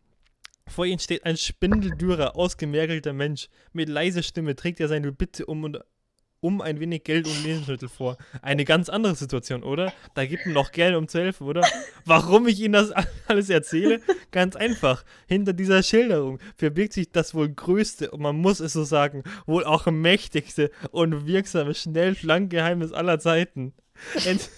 Vor Ihnen steht ein spindeldürrer, ausgemergelter Mensch. Mit leiser Stimme trägt er seine Bitte um und um ein wenig Geld und Lebensmittel vor. Eine ganz andere Situation, oder? Da gibt man noch Geld, um zu helfen, oder? Warum ich Ihnen das alles erzähle? Ganz einfach. Hinter dieser Schilderung verbirgt sich das wohl größte und man muss es so sagen, wohl auch mächtigste und wirksame Schnellflankgeheimnis aller Zeiten. Ent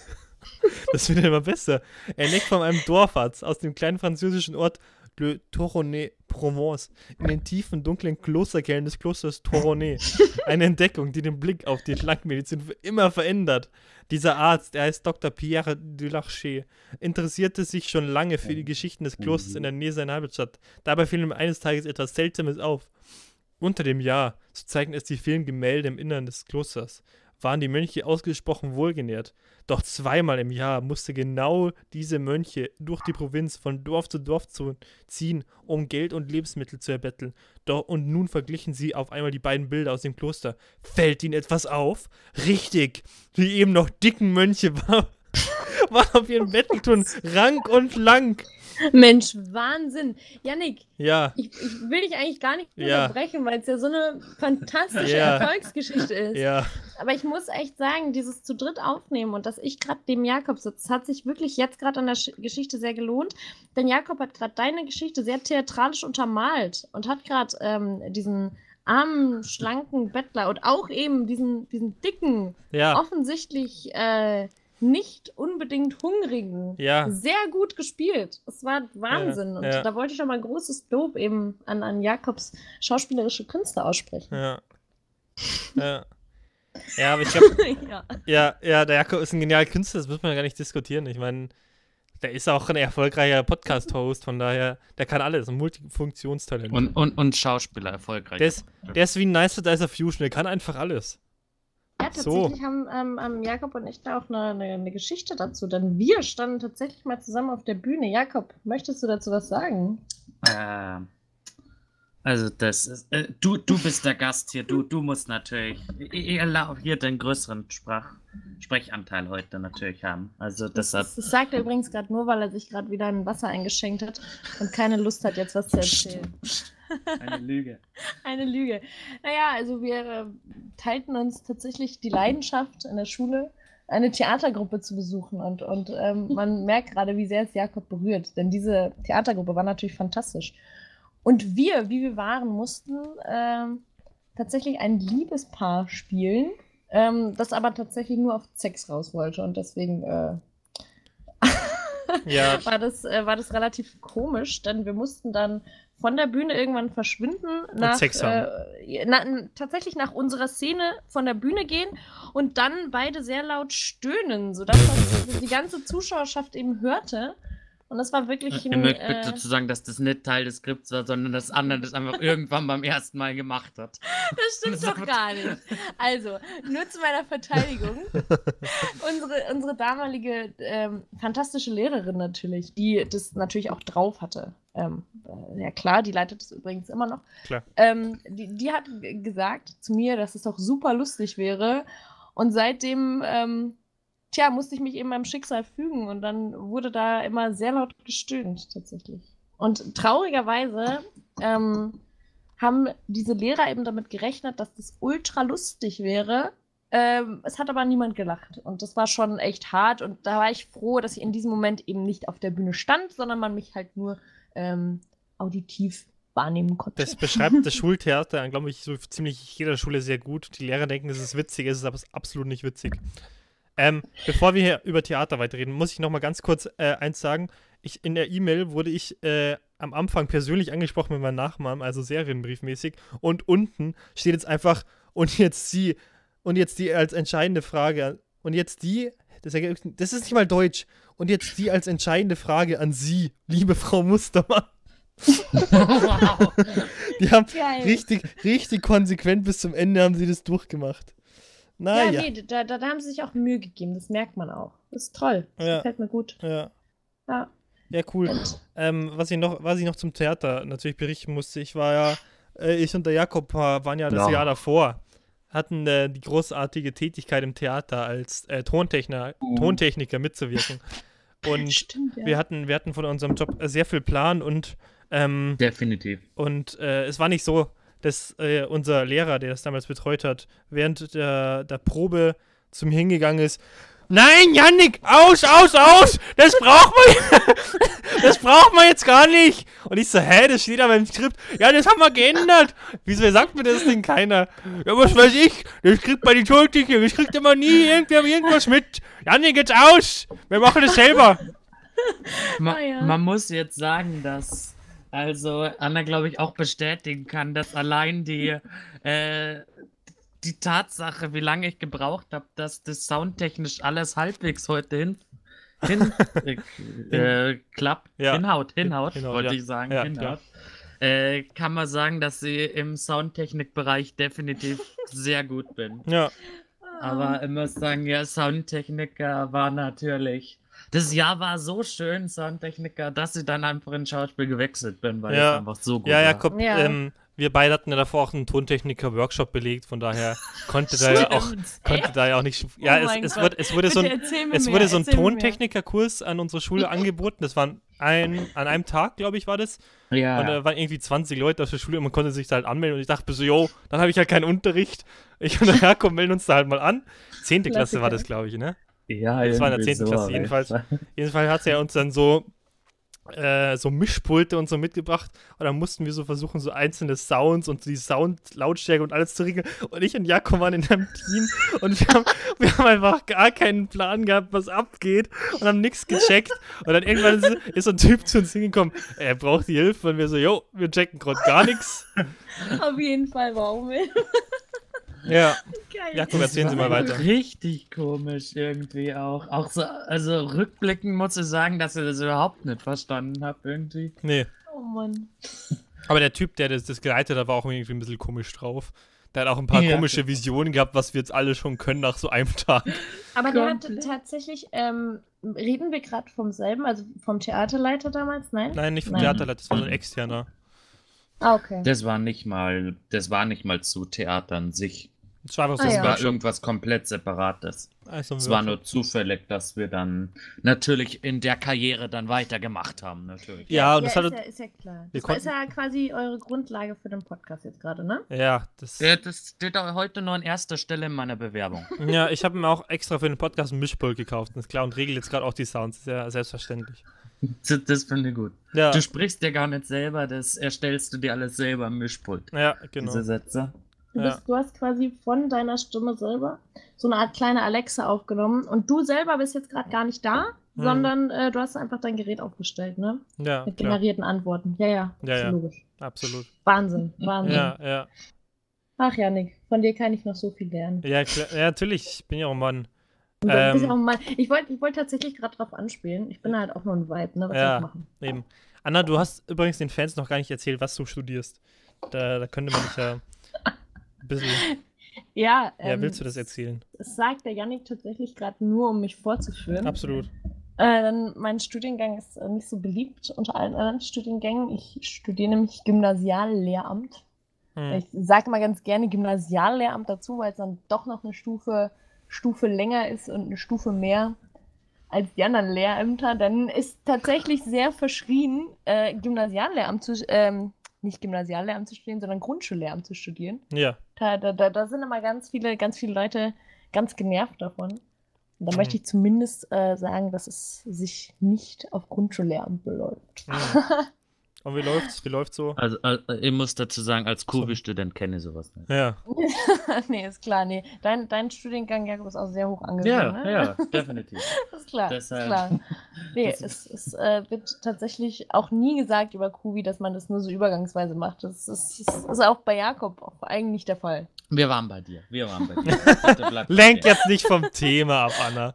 das wird immer besser. Er leckt von einem Dorfarzt aus dem kleinen französischen Ort Le Toronnet Provence in den tiefen, dunklen Klosterkellen des Klosters Toronnet. Eine Entdeckung, die den Blick auf die Schlangenmedizin für immer verändert. Dieser Arzt, er heißt Dr. Pierre Dularcher, interessierte sich schon lange für die Geschichten des Klosters in der Nähe seiner Heimatstadt. Dabei fiel ihm eines Tages etwas Seltsames auf. Unter dem Jahr, so zeigen es die vielen Gemälde im Innern des Klosters, waren die Mönche ausgesprochen wohlgenährt. Doch zweimal im Jahr musste genau diese Mönche durch die Provinz von Dorf zu Dorf zu ziehen, um Geld und Lebensmittel zu erbetteln. Doch und nun verglichen sie auf einmal die beiden Bilder aus dem Kloster. Fällt ihnen etwas auf? Richtig, die eben noch dicken Mönche waren, waren auf ihren Betteltun rank und lang. Mensch, Wahnsinn. Yannick, ja. ich, ich will dich eigentlich gar nicht ja. unterbrechen, weil es ja so eine fantastische ja. Erfolgsgeschichte ist. Ja. Aber ich muss echt sagen, dieses zu dritt aufnehmen und dass ich gerade dem Jakob sitze, hat sich wirklich jetzt gerade an der Sch Geschichte sehr gelohnt. Denn Jakob hat gerade deine Geschichte sehr theatralisch untermalt und hat gerade ähm, diesen armen, schlanken Bettler und auch eben diesen, diesen dicken, ja. offensichtlich äh, nicht unbedingt Hungrigen ja. sehr gut gespielt. Es war Wahnsinn. Ja, und ja. da wollte ich schon mal großes Lob eben an, an Jakobs schauspielerische Künste aussprechen. Ja. Ja. Ja, aber ich glaube, ja. ja, ja, der Jakob ist ein genialer Künstler, das muss man ja gar nicht diskutieren. Ich meine, der ist auch ein erfolgreicher Podcast-Host, von daher, der kann alles, ein Multifunktionstalent. Und, und, und Schauspieler erfolgreich. Der ist, der ist wie ein Nice Dicer Fusion, der kann einfach alles. Ja, tatsächlich so. haben ähm, ähm, Jakob und ich da auch eine, eine, eine, Geschichte dazu, denn wir standen tatsächlich mal zusammen auf der Bühne. Jakob, möchtest du dazu was sagen? Ähm. Also das ist, äh, du, du bist der Gast hier, du, du musst natürlich hier den größeren Sprach, Sprechanteil heute natürlich haben. Also deshalb. Das, das sagt er übrigens gerade nur, weil er sich gerade wieder ein Wasser eingeschenkt hat und keine Lust hat, jetzt was zu erzählen. Eine Lüge. Eine Lüge. Naja, also wir äh, teilten uns tatsächlich die Leidenschaft in der Schule, eine Theatergruppe zu besuchen. Und, und ähm, man merkt gerade, wie sehr es Jakob berührt. Denn diese Theatergruppe war natürlich fantastisch. Und wir, wie wir waren, mussten ähm, tatsächlich ein Liebespaar spielen, ähm, das aber tatsächlich nur auf Sex raus wollte. Und deswegen äh, ja. war, das, äh, war das relativ komisch, denn wir mussten dann von der Bühne irgendwann verschwinden, nach, äh, na, tatsächlich nach unserer Szene von der Bühne gehen und dann beide sehr laut stöhnen, sodass das die ganze Zuschauerschaft eben hörte. Und das war wirklich ein. Ich möchte bitte äh, dazu sagen, dass das nicht Teil des Skripts war, sondern dass Anna das einfach irgendwann beim ersten Mal gemacht hat. Das stimmt doch gar nicht. Also, nur zu meiner Verteidigung. unsere, unsere damalige ähm, fantastische Lehrerin natürlich, die das natürlich auch drauf hatte. Ähm, äh, ja klar, die leitet es übrigens immer noch. Klar. Ähm, die, die hat gesagt zu mir, dass es doch super lustig wäre. Und seitdem ähm, tja, musste ich mich eben meinem Schicksal fügen und dann wurde da immer sehr laut gestöhnt tatsächlich. Und traurigerweise ähm, haben diese Lehrer eben damit gerechnet, dass das ultra lustig wäre. Ähm, es hat aber niemand gelacht und das war schon echt hart und da war ich froh, dass ich in diesem Moment eben nicht auf der Bühne stand, sondern man mich halt nur ähm, auditiv wahrnehmen konnte. Das beschreibt das Schultheater, glaube ich, so ziemlich jeder Schule sehr gut. Die Lehrer denken, es ist witzig, es ist aber absolut nicht witzig. Ähm, bevor wir hier über Theater weiterreden, muss ich noch mal ganz kurz äh, eins sagen. Ich, in der E-Mail wurde ich äh, am Anfang persönlich angesprochen mit meinem Nachnamen, also Serienbriefmäßig. Und unten steht jetzt einfach, und jetzt sie, und jetzt die als entscheidende Frage, und jetzt die, das, das ist nicht mal Deutsch, und jetzt die als entscheidende Frage an Sie, liebe Frau Mustermann. wow. Die haben Geil. richtig, richtig konsequent bis zum Ende haben sie das durchgemacht. Naja. Ja, nee, da, da, da, haben sie sich auch Mühe gegeben, das merkt man auch. Das ist toll. Das ja. gefällt mir gut. Ja. Ja. Ja, cool. Ähm, was, ich noch, was ich noch zum Theater natürlich berichten musste, ich war ja, äh, ich und der Jakob waren ja das ja. Jahr davor, hatten äh, die großartige Tätigkeit im Theater als äh, Tontechniker, uh. Tontechniker mitzuwirken. Und Stimmt, ja. wir, hatten, wir hatten von unserem Job sehr viel Plan und ähm, Definitiv. Und äh, es war nicht so, dass äh, unser Lehrer, der das damals betreut hat, während der, der Probe zu mir hingegangen ist. Nein, Yannick, aus, aus, aus! Das braucht man, das braucht man jetzt gar nicht. Und ich so, hä, das steht aber im Skript. Ja, das haben wir geändert. Wieso sagt mir das denn keiner? Ja, was weiß ich? Das kriegt bei den Tontechnik, das kriegt immer nie irgendwer irgendwas mit. Yannick, jetzt aus! Wir machen das selber. Ma oh ja. Man muss jetzt sagen, dass also Anna, glaube ich, auch bestätigen kann, dass allein die, äh, die Tatsache, wie lange ich gebraucht habe, dass das soundtechnisch alles halbwegs heute hin, hin äh, äh, klappt, ja. hinhaut, hinhaut, hinhaut wollte ja. ich sagen, ja, hinhaut. Äh, kann man sagen, dass sie im Soundtechnikbereich definitiv sehr gut bin. Ja. Aber ich muss sagen, ja, Soundtechniker war natürlich das Jahr war so schön, Soundtechniker, dass ich dann einfach in Schauspiel gewechselt bin, weil ja. es einfach so gut ja, ja, war. Ja, ähm, wir beide hatten ja davor auch einen Tontechniker-Workshop belegt, von daher konnte da ja auch, konnte da ja auch nicht. Ja, oh es, es, wurde, es wurde so ein, es wurde so ein Tontechniker-Kurs an unserer Schule angeboten. Das war ein, an einem Tag, glaube ich, war das. Ja. Und da waren irgendwie 20 Leute aus der Schule und man konnte sich da halt anmelden. Und ich dachte so, yo, dann habe ich halt keinen Unterricht. Ich und der Jakob melden uns da halt mal an. Zehnte Klasse war das, glaube ich, ne? Ja, Das war in der 10. Klasse. Jedenfalls, jedenfalls hat er uns dann so äh, so Mischpulte und so mitgebracht und dann mussten wir so versuchen, so einzelne Sounds und die Soundlautstärke und alles zu regeln. Und ich und Jakob waren in einem Team und wir haben, wir haben einfach gar keinen Plan gehabt, was abgeht und haben nichts gecheckt. Und dann irgendwann ist, ist so ein Typ zu uns hingekommen, er braucht die Hilfe und wir so, jo, wir checken gerade gar nichts. Auf jeden Fall, warum? Ja. Geil. Jakob, erzählen Sie mal weiter. Richtig komisch irgendwie auch. Auch so, also rückblickend muss ich sagen, dass ich das überhaupt nicht verstanden habe irgendwie. Nee. Oh Mann. Aber der Typ, der das, das geleitet hat, war auch irgendwie ein bisschen komisch drauf. Der hat auch ein paar ja, komische Visionen gehabt, was wir jetzt alle schon können nach so einem Tag. Aber der hat tatsächlich, ähm, reden wir gerade vom selben, also vom Theaterleiter damals, nein? Nein, nicht vom Nein. Theaterleiter, das war so ein externer. Ah, okay. Das war nicht mal, das war nicht mal zu Theater an sich. Es war, ah, ja. war irgendwas komplett Separates. Also es war nur zufällig, dass wir dann natürlich in der Karriere dann weitergemacht haben, natürlich. Ja, und ja, das ist, hat, ja, ist ja klar. Das war, ist ja quasi eure Grundlage für den Podcast jetzt gerade, ne? Ja, das. Ja, das steht auch heute nur an erster Stelle in meiner Bewerbung. Ja, ich habe mir auch extra für den Podcast ein Mischpult gekauft, das ist klar, und regel jetzt gerade auch die Sounds, ist ja selbstverständlich. Das, das finde ich gut. Ja. Du sprichst ja gar nicht selber, das erstellst du dir alles selber im Mischpult. Ja, genau. Diese Sätze. Du, bist, ja. du hast quasi von deiner Stimme selber so eine Art kleine Alexa aufgenommen und du selber bist jetzt gerade gar nicht da, hm. sondern äh, du hast einfach dein Gerät aufgestellt, ne? Ja. Mit generierten klar. Antworten. Ja, ja. Ja, ja. Logisch. Absolut. Wahnsinn, Wahnsinn. Ja, ja. Ach, Janik, von dir kann ich noch so viel lernen. Ja, klar, ja natürlich. Ich bin ja auch ein Mann. Ähm, auch ein Mann. Ich wollte ich wollt tatsächlich gerade drauf anspielen. Ich bin halt auch nur ein Vibe, ne? Was ja, soll ich machen? Eben. Anna, du hast übrigens den Fans noch gar nicht erzählt, was du studierst. Da, da könnte man dich ja bisschen. Ja, ja ähm, willst du das erzählen? Das sagt der Yannick tatsächlich gerade nur, um mich vorzuführen. Absolut. Äh, mein Studiengang ist äh, nicht so beliebt unter allen anderen Studiengängen. Ich studiere nämlich Gymnasiallehramt. Hm. Ich sage mal ganz gerne Gymnasiallehramt dazu, weil es dann doch noch eine Stufe, Stufe länger ist und eine Stufe mehr als die anderen Lehrämter. Dann ist tatsächlich sehr verschrien, äh, Gymnasiallehramt zu, ähm, nicht Gymnasiallehramt zu studieren, sondern Grundschullehramt zu studieren. Ja. Da, da, da, sind immer ganz viele, ganz viele Leute ganz genervt davon. Und da mhm. möchte ich zumindest äh, sagen, dass es sich nicht auf Grundschullehramt beläuft. Mhm. Und wie läuft's? Wie läuft's so? Also, also ich muss dazu sagen, als Kurve-Student kenne ich sowas nicht. Ja. nee, ist klar, nee. Dein, dein Studiengang, Jakob, ist auch sehr hoch angesehen, ja, ne? Ja, definitiv. ist klar, Deshalb... ist klar. Nee, es, es äh, wird tatsächlich auch nie gesagt über Kuvi, dass man das nur so übergangsweise macht. Das ist, das ist auch bei Jakob auch eigentlich der Fall. Wir waren bei dir. Wir waren bei dir. Lenk jetzt nicht vom Thema ab, Anna.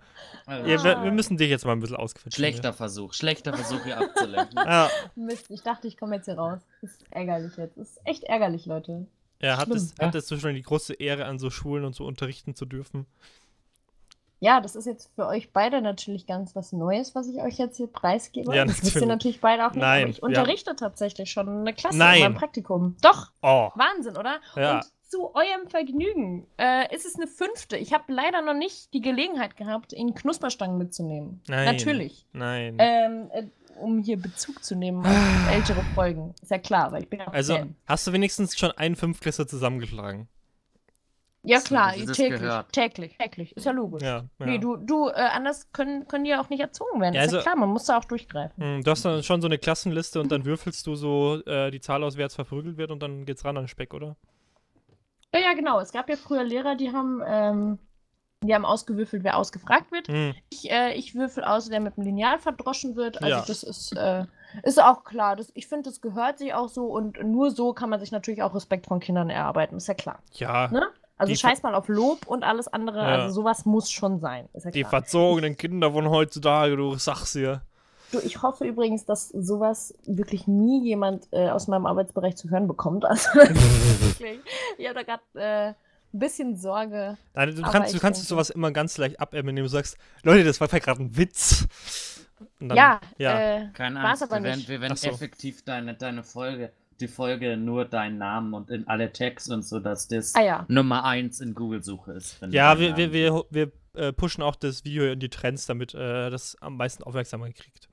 Also, ja, wir, wir, müssen dich jetzt mal ein bisschen ausquetschen. Schlechter Versuch, schlechter Versuch hier abzulenken. ja. Mist, ich dachte, ich komme jetzt hier raus. Das ist ärgerlich jetzt. Das ist echt ärgerlich, Leute. Ja, hattest, ja. hattest du schon die große Ehre, an so Schulen und so unterrichten zu dürfen? Ja, das ist jetzt für euch beide natürlich ganz was Neues, was ich euch jetzt hier preisgebe. Ja, das wisst ihr natürlich beide auch nicht. Nein, ich unterrichte ja. tatsächlich schon eine Klasse Nein. in meinem Praktikum. Doch. Oh. Wahnsinn, oder? Ja. Und zu eurem Vergnügen äh, ist es eine fünfte. Ich habe leider noch nicht die Gelegenheit gehabt, ihn Knusperstangen mitzunehmen. Nein. Natürlich. Nein. Ähm, äh, um hier Bezug zu nehmen auf ältere Folgen. Ist ja klar, weil ich bin auch Also, Fan. hast du wenigstens schon einen Fünftklässler zusammengeschlagen? Ja, klar, täglich, täglich, täglich. Ist ja logisch. Ja, ja. Nee, du, du äh, anders können, können die ja auch nicht erzogen werden. Ja, also, ist ja klar, man muss da auch durchgreifen. Mh, hm, du hast dann schon so eine Klassenliste und dann würfelst du so äh, die Zahl aus, wer jetzt verprügelt wird und dann geht's ran an Speck, oder? Ja, ja, genau. Es gab ja früher Lehrer, die haben, ähm, die haben ausgewürfelt, wer ausgefragt wird. Hm. Ich, äh, ich würfel aus, wer mit dem Lineal verdroschen wird. Also ja. das ist, äh, ist auch klar. Das, ich finde, das gehört sich auch so und nur so kann man sich natürlich auch Respekt von Kindern erarbeiten. Ist ja klar. Ja. Ne? Also scheiß mal auf Lob und alles andere. Ja. Also sowas muss schon sein. Ja die verzogenen Kinder von heutzutage, du sagst. Du, ich hoffe übrigens, dass sowas wirklich nie jemand äh, aus meinem Arbeitsbereich zu hören bekommt. Also wirklich, ich habe da gerade äh, ein bisschen Sorge. Nein, du kannst, du kannst sowas immer ganz leicht abämmen, indem du sagst, Leute, das war vielleicht gerade ein Witz. Dann, ja, ja. Äh, keine Angst, aber wir werden, wir werden so. effektiv deine, deine Folge, die Folge nur deinen Namen und in alle Tags und so, dass das ah, ja. Nummer 1 in Google-Suche ist. Ja, wir, wir, wir, wir, äh, pushen auch das Video in die Trends, damit äh, das am meisten Aufmerksamkeit kriegt.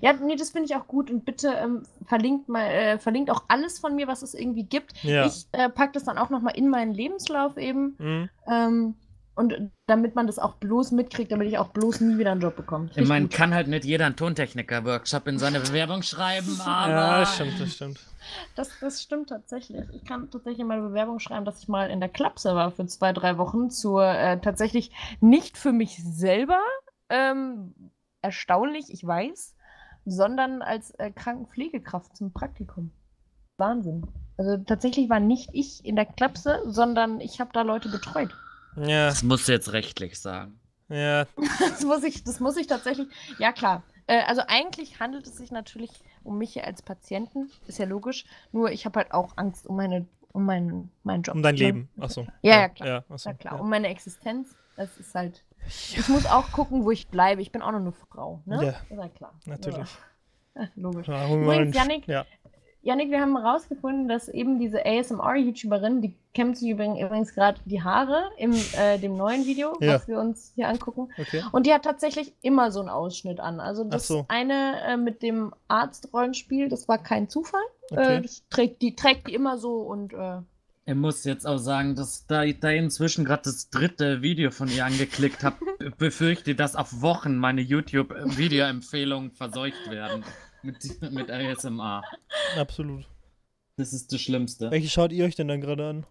Ja, nee, das finde ich auch gut. Und bitte ähm, verlinkt mal, äh, verlinkt auch alles von mir, was es irgendwie gibt. Ja. Ich äh, packe das dann auch nochmal in meinen Lebenslauf eben. Mhm. Ähm, und damit man das auch bloß mitkriegt, damit ich auch bloß nie wieder einen Job bekomme. Ich meine, kann halt nicht jeder einen Tontechniker-Workshop in seine Bewerbung schreiben, aber. Ja, das stimmt, das stimmt. Das, das stimmt tatsächlich. Ich kann tatsächlich in meine Bewerbung schreiben, dass ich mal in der Klapse war für zwei, drei Wochen zur äh, tatsächlich nicht für mich selber ähm, erstaunlich, ich weiß, sondern als äh, Krankenpflegekraft zum Praktikum. Wahnsinn. Also tatsächlich war nicht ich in der Klapse, sondern ich habe da Leute betreut. Ja. Das musst du jetzt rechtlich sagen. Ja. das, muss ich, das muss ich tatsächlich. Ja, klar. Äh, also eigentlich handelt es sich natürlich um mich hier als Patienten, ist ja logisch. Nur ich habe halt auch Angst um meine, um meinen, meinen Job. Um dein Leben, achso. Ja, ja, klar. Ja, achso, ja, klar. Ja. Um meine Existenz. Das ist halt. Ja. Ich muss auch gucken, wo ich bleibe. Ich bin auch noch eine Frau, ne? Ja. Ist ja klar. Natürlich. Ja. Logisch. Ja, Übrigens, Janik, ja. Janik, wir haben herausgefunden, dass eben diese ASMR-YouTuberin, die kämmt sich übrigens gerade die Haare in äh, dem neuen Video, ja. was wir uns hier angucken. Okay. Und die hat tatsächlich immer so einen Ausschnitt an. Also das so. eine äh, mit dem Arztrollenspiel, das war kein Zufall. Äh, okay. Äh, trägt, die trägt die immer so und äh, er muss jetzt auch sagen, dass da ich da inzwischen gerade das dritte Video von ihr angeklickt habe, befürchte, dass auf Wochen meine YouTube-Video-Empfehlungen verseucht werden. Mit, mit ASMR. Absolut. Das ist das Schlimmste. Welche schaut ihr euch denn dann gerade an?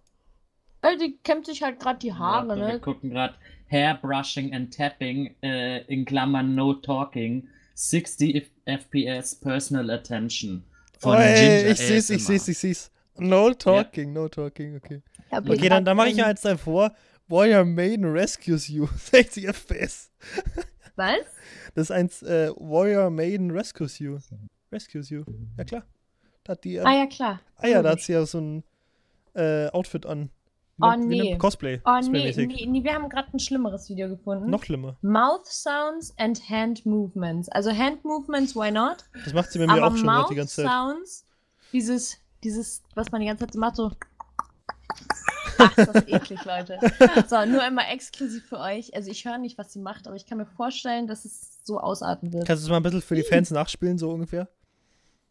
Weil die kämmt sich halt gerade die Haare, ja, ne? Wir gucken gerade Hair Brushing and Tapping, äh, in Klammern No Talking, 60 FPS Personal Attention. Von oh, ey, ich seh's, ich seh's, ich seh's. No Talking, ja. no Talking, okay. Okay, dann, dann mache ich ja jetzt davor. Warrior Maiden Rescues You, 60 FPS. Was? Das ist eins, äh, Warrior Maiden Rescues You. Rescues You. Ja, klar. Da hat die, äh, ah, ja, klar. Ah, ja, da hat sie ja so ein äh, Outfit an. Oh, nee. Cosplay. Oh, nee, nee, nee, wir haben gerade ein schlimmeres Video gefunden. Noch schlimmer. Mouth Sounds and Hand Movements. Also Hand Movements, why not? Das macht sie bei mir Aber auch schon Mouth die ganze Zeit. Sounds, dieses, dieses, was man die ganze Zeit so macht, so. Ach, ist das eklig, Leute. So, nur einmal exklusiv für euch. Also ich höre nicht, was sie macht, aber ich kann mir vorstellen, dass es so ausarten wird. Kannst du es mal ein bisschen für die Fans nachspielen, so ungefähr?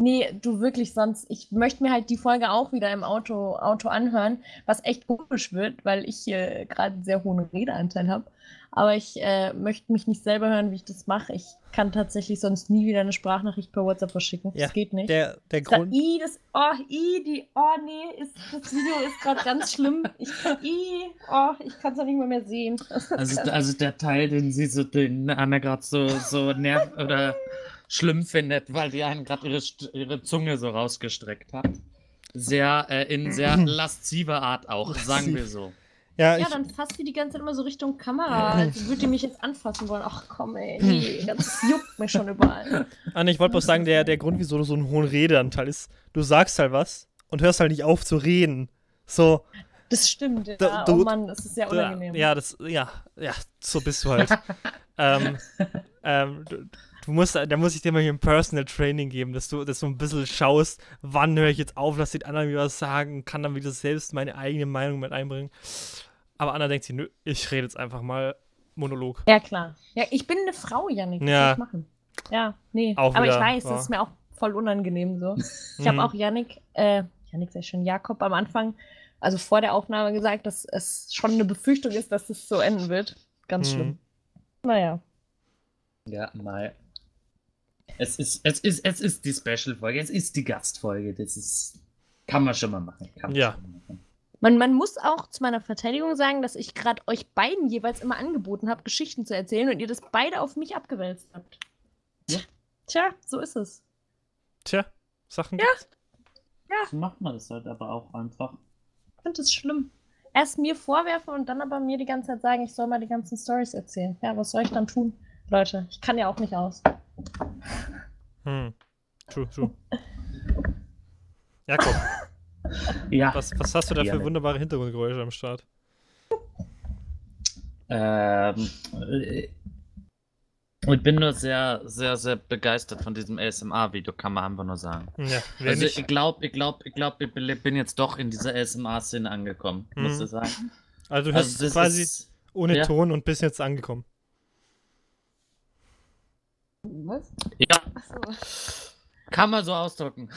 Nee, du wirklich sonst. Ich möchte mir halt die Folge auch wieder im Auto, Auto anhören, was echt komisch wird, weil ich hier gerade einen sehr hohen Redeanteil habe. Aber ich äh, möchte mich nicht selber hören, wie ich das mache. Ich kann tatsächlich sonst nie wieder eine Sprachnachricht per WhatsApp verschicken. Ja, das geht nicht. Der, der Grund. I, das, oh, I, die, oh nee, ist, das Video ist gerade ganz schlimm. Ich kann, I, oh, ich kann es auch nicht mehr, mehr sehen. Also, also der Teil, den sie so, den Anna gerade so, so nervt oder schlimm findet, weil die einen gerade ihre, ihre Zunge so rausgestreckt hat. Sehr, äh, in sehr lasziver Art auch, sagen wir so. Ja, ja dann fasst sie die ganze Zeit immer so Richtung Kamera. Als würde die mich jetzt anfassen wollen. Ach komm, ey, nee, das juckt mir schon überall. Anne, ich wollte bloß sagen, der, der Grund, wieso du so einen hohen Redeanteil ist, du sagst halt was und hörst halt nicht auf zu reden. So. Das stimmt, ja. Da, du, oh Mann, das ist sehr unangenehm. Ja, das, ja, ja, so bist du halt. ähm, ähm, du, musst, da muss ich dir mal hier ein Personal Training geben, dass du, dass du ein bisschen schaust, wann höre ich jetzt auf, lass den anderen wieder was sagen, kann dann wieder selbst meine eigene Meinung mit einbringen. Aber Anna denkt sich, nö, ich rede jetzt einfach mal Monolog. Ja, klar. Ja, ich bin eine Frau, Janik. Ja. Was soll ich machen? Ja, nee. Auch Aber ich weiß, war. das ist mir auch voll unangenehm so. Ich habe mhm. auch Janik, äh, Janik sei schon Jakob am Anfang, also vor der Aufnahme gesagt, dass es schon eine Befürchtung ist, dass es so enden wird. Ganz mhm. schlimm. Naja. Ja, mal. Es ist, es ist, es ist die Special-Folge, es ist die Gastfolge. Das ist. Kann man schon mal machen. ja. Machen. Man, man muss auch zu meiner Verteidigung sagen, dass ich gerade euch beiden jeweils immer angeboten habe, Geschichten zu erzählen und ihr das beide auf mich abgewälzt habt. Ja. Tja, so ist es. Tja, Sachen ja. gibt's. Ja. So macht man das halt aber auch einfach. Ich finde es schlimm. Erst mir vorwerfen und dann aber mir die ganze Zeit sagen, ich soll mal die ganzen Stories erzählen. Ja, was soll ich dann tun? Leute, ich kann ja auch nicht aus. Hm. True, true. Jakob. ja. Was, was hast du da für wunderbare Hintergrundgeräusche am Start? Ähm, ich bin nur sehr, sehr, sehr begeistert von diesem ASMR-Video, kann man einfach nur sagen. Ja, also nicht... ich glaube, ich glaube, ich glaube, ich bin jetzt doch in dieser ASMR-Szene angekommen, mhm. muss ich sagen. Also du hast also quasi ist, ohne ja. Ton und bist jetzt angekommen. Was? Ja. So. Kann man so ausdrücken.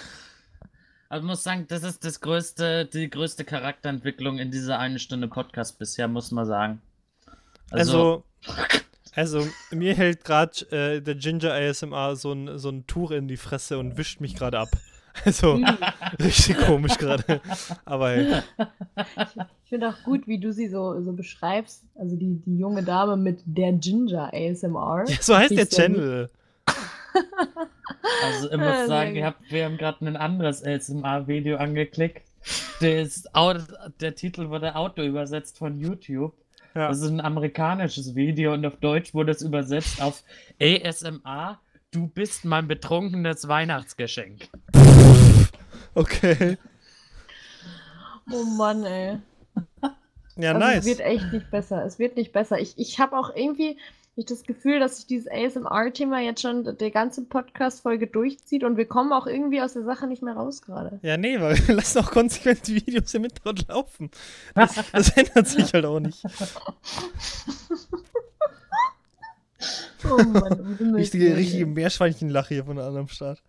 Also muss sagen, das ist das größte, die größte Charakterentwicklung in dieser einen Stunde Podcast bisher, muss man sagen. Also, also, also mir hält gerade äh, der Ginger ASMR so ein, so ein Tuch in die Fresse und wischt mich gerade ab. Also, richtig komisch gerade. Aber hey. Ich finde auch gut, wie du sie so, so beschreibst. Also die, die junge Dame mit der Ginger ASMR. Ja, so heißt der Channel. Also ich muss sagen, wir haben gerade ein anderes ASMR-Video angeklickt. Das, der Titel wurde Auto übersetzt von YouTube. Ja. Das ist ein amerikanisches Video und auf Deutsch wurde es übersetzt auf ASMR. Du bist mein betrunkenes Weihnachtsgeschenk. Okay. Oh Mann, ey. Ja, also nice. Es wird echt nicht besser. Es wird nicht besser. Ich, ich habe auch irgendwie ich das Gefühl, dass sich dieses ASMR-Thema jetzt schon die ganze Podcast-Folge durchzieht und wir kommen auch irgendwie aus der Sache nicht mehr raus gerade. Ja, nee, weil wir lassen auch konsequent die Videos im Hintergrund laufen. Das, das ändert sich halt auch nicht. oh Mann, richtige, richtige Meerschweinchenlache hier von der anderen Start.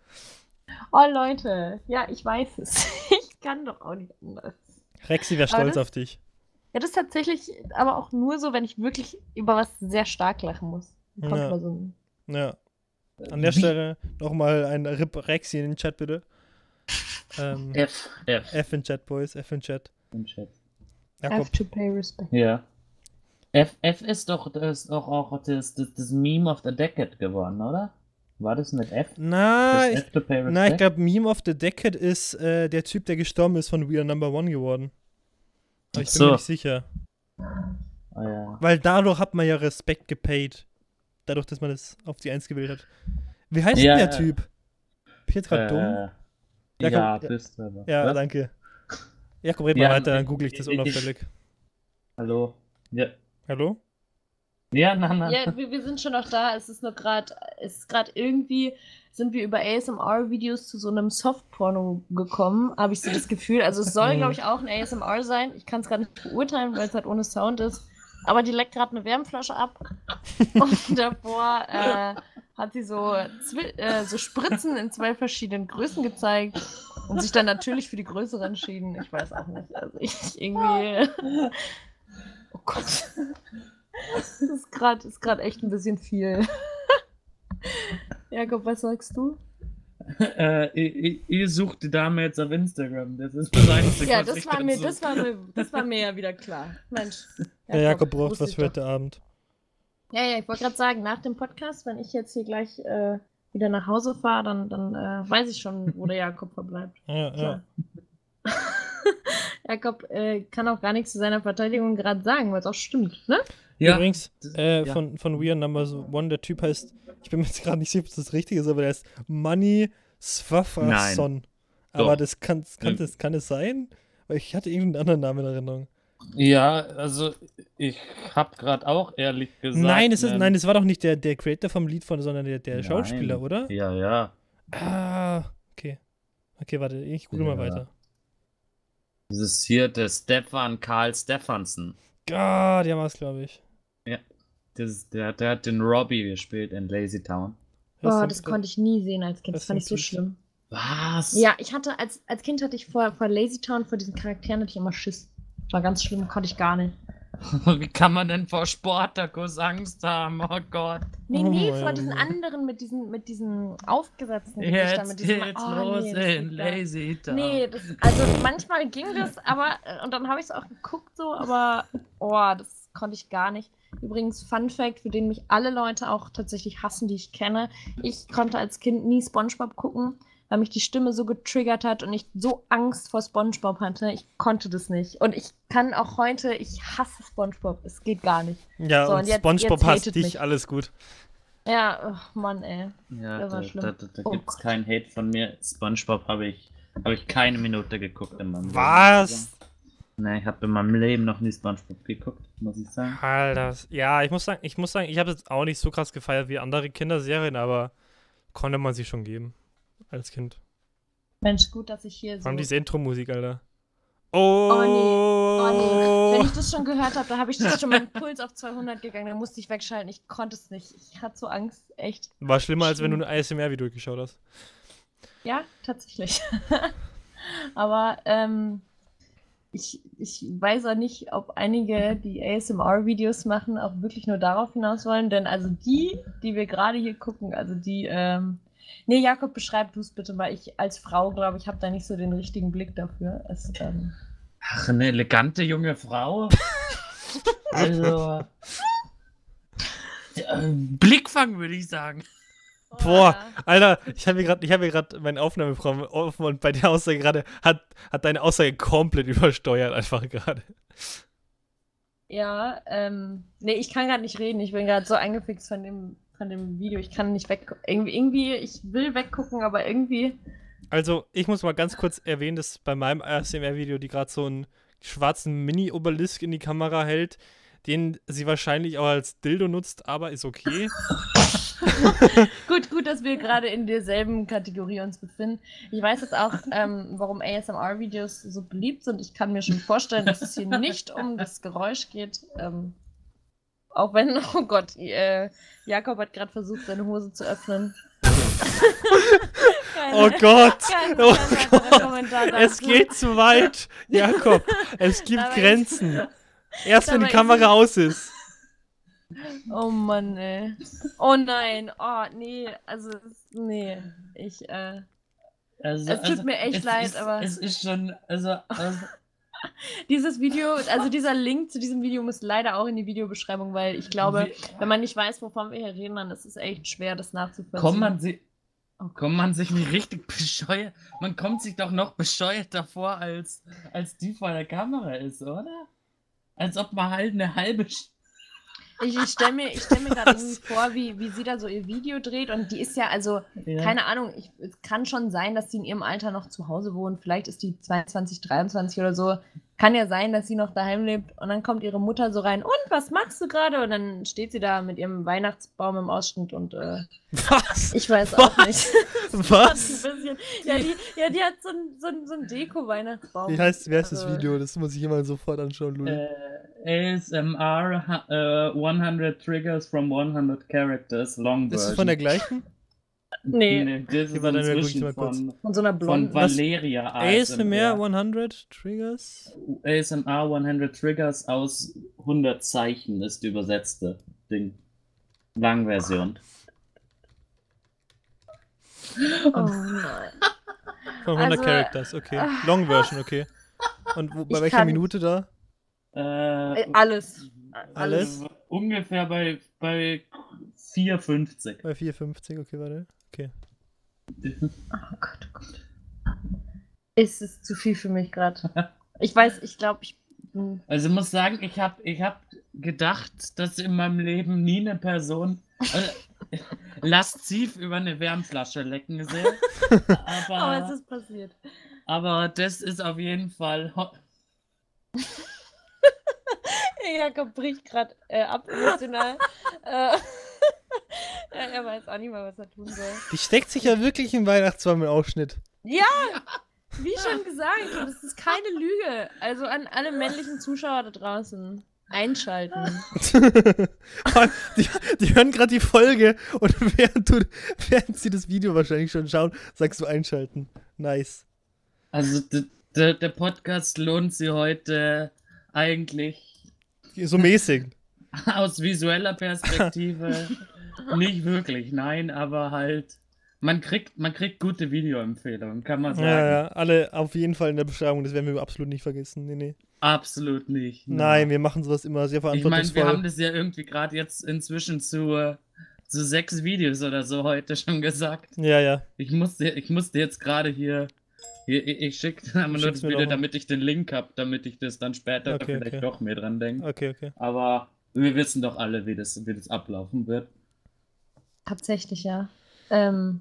Oh Leute, ja, ich weiß es. ich kann doch auch nicht anders. Rexi wäre stolz auf dich. Ja, das ist tatsächlich aber auch nur so, wenn ich wirklich über was sehr stark lachen muss. Kommt ja. So ein... ja. An der Stelle nochmal ein Rip Rexi in den Chat, bitte. Ähm, F, F. F in Chat, Boys, F in Chat. Im Chat. Jakob. F to pay respect. Ja. F, F ist doch, ist doch auch das, das, das Meme of the Decade geworden, oder? War das mit F? Na, ich, na, ich glaube, Meme of the Decade ist äh, der Typ, der gestorben ist von We Are Number One geworden. Aber ich bin so. mir nicht sicher. Oh, ja. Weil dadurch hat man ja Respekt gepaid. Dadurch, dass man das auf die 1 gewählt hat. Wie heißt ja, denn der Typ? Bin gerade äh, dumm? Ja, ja bist du. Ja, was? danke. Jakob, red ja, mal weiter, dann google ich das unauffällig. Hallo? Ja. Hallo? Ja, nein, nein. Ja, wir, wir sind schon noch da. Es ist nur gerade, es ist gerade irgendwie, sind wir über ASMR-Videos zu so einem Softporno gekommen, habe ich so das Gefühl. Also es soll, glaube ich, auch ein ASMR sein. Ich kann es gerade nicht beurteilen, weil es halt ohne Sound ist. Aber die leckt gerade eine Wärmflasche ab. Und davor äh, hat sie so, äh, so Spritzen in zwei verschiedenen Größen gezeigt und sich dann natürlich für die größere entschieden. Ich weiß auch nicht. Also ich irgendwie. Oh Gott. Das ist gerade echt ein bisschen viel. Jakob, was sagst du? Äh, ihr, ihr, sucht die Dame jetzt auf Instagram. Das ist das Einzige, Ja, das war, mir, das, war mir, das war mir ja wieder klar. Mensch. Jakob, Der Jakob braucht was für heute Abend. Ja, ja, ich wollte gerade sagen, nach dem Podcast, wenn ich jetzt hier gleich äh, wieder nach Hause fahre, dann, dann äh, weiß ich schon, wo der Jakob verbleibt. Ja, ja. Jakob äh, kann auch gar nichts zu seiner Verteidigung gerade sagen, weil es auch stimmt, ne? Ja. Übrigens, äh, ja. Von, von We Are Number One, der Typ heißt, ich bin mir jetzt gerade nicht sicher, ob das richtig ist, aber der heißt Money Swafason. Aber das kann, kann, das, kann es sein? Weil ich hatte irgendeinen anderen Namen in Erinnerung. Ja, also ich habe gerade auch ehrlich gesagt. Nein, es ist, ähm, nein, es war doch nicht der, der Creator vom Lied von, sondern der, der Schauspieler, oder? Ja, ja. Ah, okay. Okay, warte, ich google ja. mal weiter. Das ist hier der Stefan Karl Stefansen. Ah, der war es, glaube ich. Das, der, der hat den Robbie gespielt in Lazy Town. Boah, das konnte ich nie sehen als Kind. Das, das fand ich so schlimm. Was? Ja, ich hatte, als, als Kind hatte ich vor, vor Lazy Town, vor diesen Charakteren, hatte ich immer Schiss. War ganz schlimm, konnte ich gar nicht. Wie kann man denn vor Sportakus Angst haben? Oh Gott. Nee, nee, oh, vor diesen anderen mit diesen, mit diesen aufgesetzten Gesichtern. Mit diesem, jetzt oh, los nee, in Lazy Town. Nee, das, also manchmal ging das, aber, und dann habe ich es auch geguckt so, aber, oh, das konnte ich gar nicht. Übrigens, Fun Fact, für den mich alle Leute auch tatsächlich hassen, die ich kenne. Ich konnte als Kind nie Spongebob gucken, weil mich die Stimme so getriggert hat und ich so Angst vor Spongebob hatte. Ich konnte das nicht. Und ich kann auch heute, ich hasse Spongebob. Es geht gar nicht. Ja, so, und, und jetzt, Spongebob jetzt hasst dich, mich. alles gut. Ja, oh Mann, ey. Ja, da, da, da, da oh gibt es keinen Hate von mir. Spongebob habe ich, hab ich keine Minute geguckt in meinem Was? Ne, ich habe in meinem Leben noch nie SpongeBob geguckt, muss ich sagen. Alter, ja, ich muss sagen, ich muss sagen, ich habe es auch nicht so krass gefeiert wie andere Kinderserien, aber konnte man sich schon geben als Kind. Mensch, gut, dass ich hier so. Vor allem diese Intro-Musik, Alter. Oh. oh nee. oh nee. Wenn ich das schon gehört habe, da habe ich schon meinen Puls auf 200 gegangen, dann musste ich wegschalten. Ich konnte es nicht. Ich hatte so Angst, echt. War schlimmer, als wenn du ein ASMR-Video geschaut hast. Ja, tatsächlich. aber, ähm, ich, ich weiß auch nicht, ob einige, die ASMR-Videos machen, auch wirklich nur darauf hinaus wollen, denn also die, die wir gerade hier gucken, also die, ähm, nee, Jakob, beschreib du es bitte mal. Ich als Frau, glaube ich, habe da nicht so den richtigen Blick dafür. Es, ähm, Ach, eine elegante junge Frau. also. Äh, Blickfang, würde ich sagen. Boah, Alter, ich habe hier gerade hab meine Aufnahmeprogramm offen und bei der Aussage gerade hat, hat deine Aussage komplett übersteuert, einfach gerade. Ja, ähm, nee, ich kann gerade nicht reden. Ich bin gerade so eingefixt von dem, von dem Video. Ich kann nicht weggucken. Irgendwie, irgendwie, ich will weggucken, aber irgendwie. Also, ich muss mal ganz kurz erwähnen, dass bei meinem ASMR-Video, die gerade so einen schwarzen Mini-Obelisk in die Kamera hält, den sie wahrscheinlich auch als Dildo nutzt, aber ist okay. gut, gut, dass wir gerade in derselben Kategorie uns befinden. Ich weiß jetzt auch, ähm, warum ASMR-Videos so beliebt sind. Ich kann mir schon vorstellen, dass es hier nicht um das Geräusch geht. Ähm, auch wenn, oh Gott, äh, Jakob hat gerade versucht, seine Hose zu öffnen. keine, oh Gott! oh Gott. Es geht zu weit, Jakob. Es gibt Grenzen. Erst wenn die Kamera aus ist. Oh Mann, ey. Oh nein. Oh, nee. Also, nee. Ich, äh. Also, es tut also, mir echt leid, ist, aber. Es ist schon. Also. also dieses Video, also dieser Link zu diesem Video muss leider auch in die Videobeschreibung, weil ich glaube, wenn man nicht weiß, wovon wir hier reden, dann ist es echt schwer, das nachzuvollziehen. Kommt man, si oh kommt man sich nicht richtig bescheuert? Man kommt sich doch noch bescheuerter vor, als, als die vor der Kamera ist, oder? Als ob man halt eine halbe Stunde ich, ich stelle mir, stell mir gerade irgendwie vor, wie, wie sie da so ihr Video dreht und die ist ja, also, ja. keine Ahnung, ich, es kann schon sein, dass sie in ihrem Alter noch zu Hause wohnt. Vielleicht ist die 22, 23 oder so. Kann ja sein, dass sie noch daheim lebt und dann kommt ihre Mutter so rein. Und was machst du gerade? Und dann steht sie da mit ihrem Weihnachtsbaum im Ausschnitt und äh, was? Ich weiß auch was? nicht. was? Ja die, ja, die hat so einen so so ein Deko-Weihnachtsbaum. Wie heißt, wie heißt also, das Video? Das muss ich immer sofort anschauen, Louis. Äh, ASMR uh, 100 Triggers from 100 Characters, Long Version. Ist das von der gleichen? Nee. nee das ist dann inzwischen von, von so einer blonden. Von Valeria ASMR 100 Triggers? ASMR 100 Triggers aus 100 Zeichen ist die übersetzte Ding. Langversion. Oh nein. Von 100 also, Characters, okay. Ah. Long Version, okay. Und wo, bei welcher kann... Minute da? Äh, äh alles. Alles? Also ungefähr bei, bei 4,50. Bei 4,50, okay, warte. Okay. Oh Gott, oh Gott. Ist es zu viel für mich gerade. Ich weiß, ich glaube, ich. Also ich muss sagen, ich habe ich hab gedacht, dass in meinem Leben nie eine Person äh, lasziv über eine Wärmflasche lecken gesehen. Aber, aber es ist passiert. Aber das ist auf jeden Fall. Jakob bricht gerade äh, ab emotional. äh, ja, er weiß auch nicht mal, was er tun soll. Die steckt sich ja wirklich im Weihnachtsbaum im Ausschnitt. Ja, wie schon gesagt, das ist keine Lüge. Also an alle männlichen Zuschauer da draußen. Einschalten. die, die, hören gerade die Folge und während, du, während sie das Video wahrscheinlich schon schauen, sagst du einschalten. Nice. Also der, der Podcast lohnt sie heute eigentlich. So mäßig. Aus visueller Perspektive nicht wirklich, nein, aber halt. Man kriegt, man kriegt gute Videoempfehlungen, kann man sagen. Ja, ja, alle auf jeden Fall in der Beschreibung, das werden wir absolut nicht vergessen. Nee, nee. Absolut nicht. Nein, nein wir machen sowas immer sehr verantwortungsvoll. Ich meine, wir haben das ja irgendwie gerade jetzt inzwischen zu, zu sechs Videos oder so heute schon gesagt. Ja, ja. Ich musste, ich musste jetzt gerade hier ich, ich schicke aber nur das Video, damit ich den Link habe, damit ich das dann später okay, vielleicht okay. doch mehr dran denke. Okay, okay. Aber wir wissen doch alle, wie das, wie das ablaufen wird. Tatsächlich, ja. Ähm,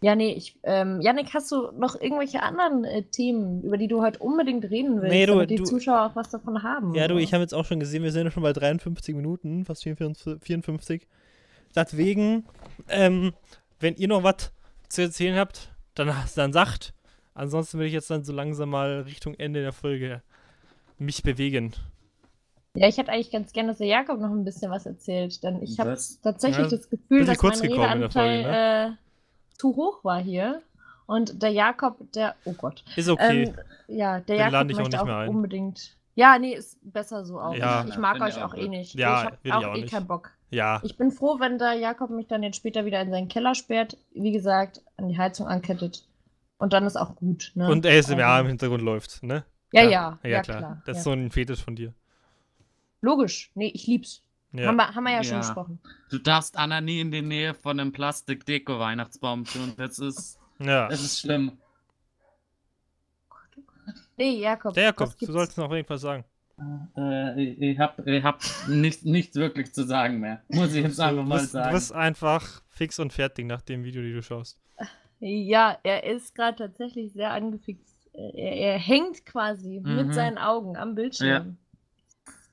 ja, nee, ich, ähm, Janik, hast du noch irgendwelche anderen äh, Themen, über die du heute unbedingt reden willst, nee, du, damit die du, Zuschauer auch was davon haben? Ja, oder? du, ich habe jetzt auch schon gesehen, wir sind ja schon bei 53 Minuten, fast 54. Deswegen, ähm, wenn ihr noch was zu erzählen habt, dann, dann sagt. Ansonsten würde ich jetzt dann so langsam mal Richtung Ende der Folge mich bewegen. Ja, ich hätte eigentlich ganz gerne, dass der Jakob noch ein bisschen was erzählt, denn ich habe tatsächlich ja, das Gefühl, dass mein Redeanteil ne? äh, zu hoch war hier. Und der Jakob, der, oh Gott. Ist okay. Ähm, ja, der Den Jakob ich möchte auch auch, nicht mehr ein. unbedingt. Ja, nee, ist besser so auch. Ja. Ich mag euch finde auch ich eh auch nicht. Ja, ich habe auch, auch eh nicht. keinen Bock. Ja. Ich bin froh, wenn der Jakob mich dann jetzt später wieder in seinen Keller sperrt, wie gesagt, an die Heizung ankettet. Und dann ist auch gut. Ne? Und ASMR Also- im Hintergrund läuft, ne? Ja, Ja, ja, Ja, ja, klar. klar. Das ja. ist so ein Fetisch von dir. Logisch. Nee, ich lieb's. Ja. Haben, wir, haben wir ja, schon Ja. gesprochen. Du darfst Anna nie in die Nähe von einem Plastik-Deko-Weihnachtsbaum tun. Das ist, ja. das ist schlimm. Nee, Jakob. Der Jakob, du sollst noch irgendwas sagen. Äh, ich ich hab, ich hab nicht, nichts wirklich zu sagen mehr. Muss ich jetzt einfach Du mal bist, du sagen. bist einfach fix und fertig nach dem Video, die du schaust. Ja, er ist gerade tatsächlich sehr angefixt. Er, er hängt quasi Mhm. mit seinen Augen am Bildschirm.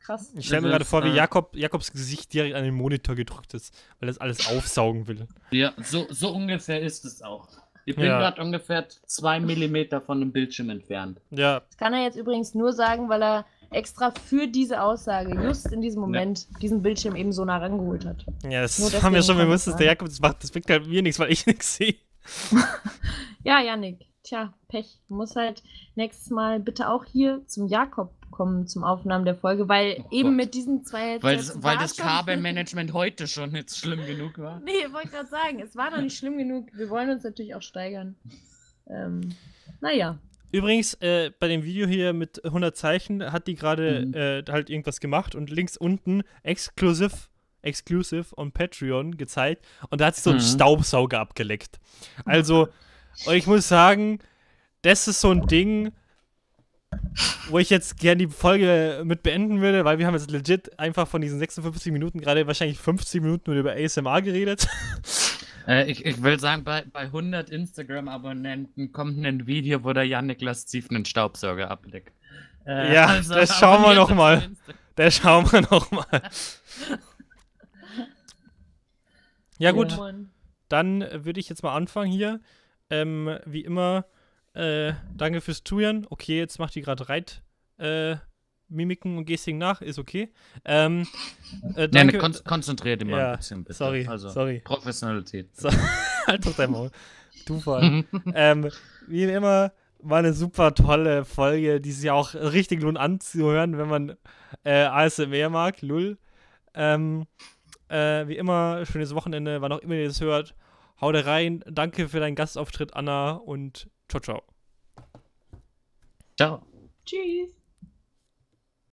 Krass. Ich stelle mir Das gerade vor, wie äh, Jakob, Jakobs Gesicht direkt an den Monitor gedrückt ist, weil es alles aufsaugen will. Ja, so, so ungefähr ist es auch. Ich bin Ja. gerade ungefähr zwei Millimeter von dem Bildschirm entfernt. Ja, Das kann er jetzt übrigens nur sagen, weil er extra für diese Aussage just in diesem Moment diesen Bildschirm eben so nah rangeholt hat. ja, das haben wir schon bewusst, dass der. Jakob das macht. Das bringt halt mir nichts, weil ich nichts sehe. Ja, Yannick. Tja, Pech. Du musst halt nächstes Mal bitte auch hier zum Jakob kommen zum Aufnahmen der Folge, weil Oh eben Gott. mit diesen zwei. Weil, Sätzen weil das Kabelmanagement heute schon nicht schlimm genug war. Nee, ich wollte gerade sagen, es war noch nicht schlimm genug. Wir wollen uns natürlich auch steigern. Ähm, naja. Übrigens, äh, bei dem Video hier mit 100 Zeichen hat die gerade Mhm. äh, halt irgendwas gemacht und links unten exclusive, exclusive on Patreon gezeigt und da hat sie so einen Mhm. Staubsauger abgeleckt. Also, und ich muss sagen, das ist so ein Ding, wo ich jetzt gerne die Folge mit beenden würde, weil wir haben jetzt legit einfach von diesen 56 Minuten gerade wahrscheinlich 50 Minuten nur über ASMR geredet. Äh, ich, ich will sagen, bei, bei 100 Instagram-Abonnenten kommt ein Video, wo der Yannick lasziv einen Staubsauger ableckt. Äh, Ja, das schauen wir abonniert noch uns mal. auf Insta- Da schauen wir nochmal. Ja gut, dann würde ich jetzt mal anfangen hier. Ähm, wie immer, äh, danke fürs Zuhören. Okay, jetzt macht die gerade Reit. Äh, Mimiken und Gestiken nach, ist okay. Ähm, äh, Nee, danke. ne, kon konzentrier dich mal Ja, ein bisschen, bitte. sorry, also, sorry. Professionalität. So, halt doch dein Maul. Du vor allem. ähm, wie immer, war eine super tolle Folge, die sich auch richtig lohnt anzuhören, wenn man äh, ASMR mag. Lull. Ähm, äh, wie immer, schönes Wochenende, wann auch immer ihr das hört. Haut rein. Danke für deinen Gastauftritt, Anna, und ciao, ciao. Ciao. Tschüss.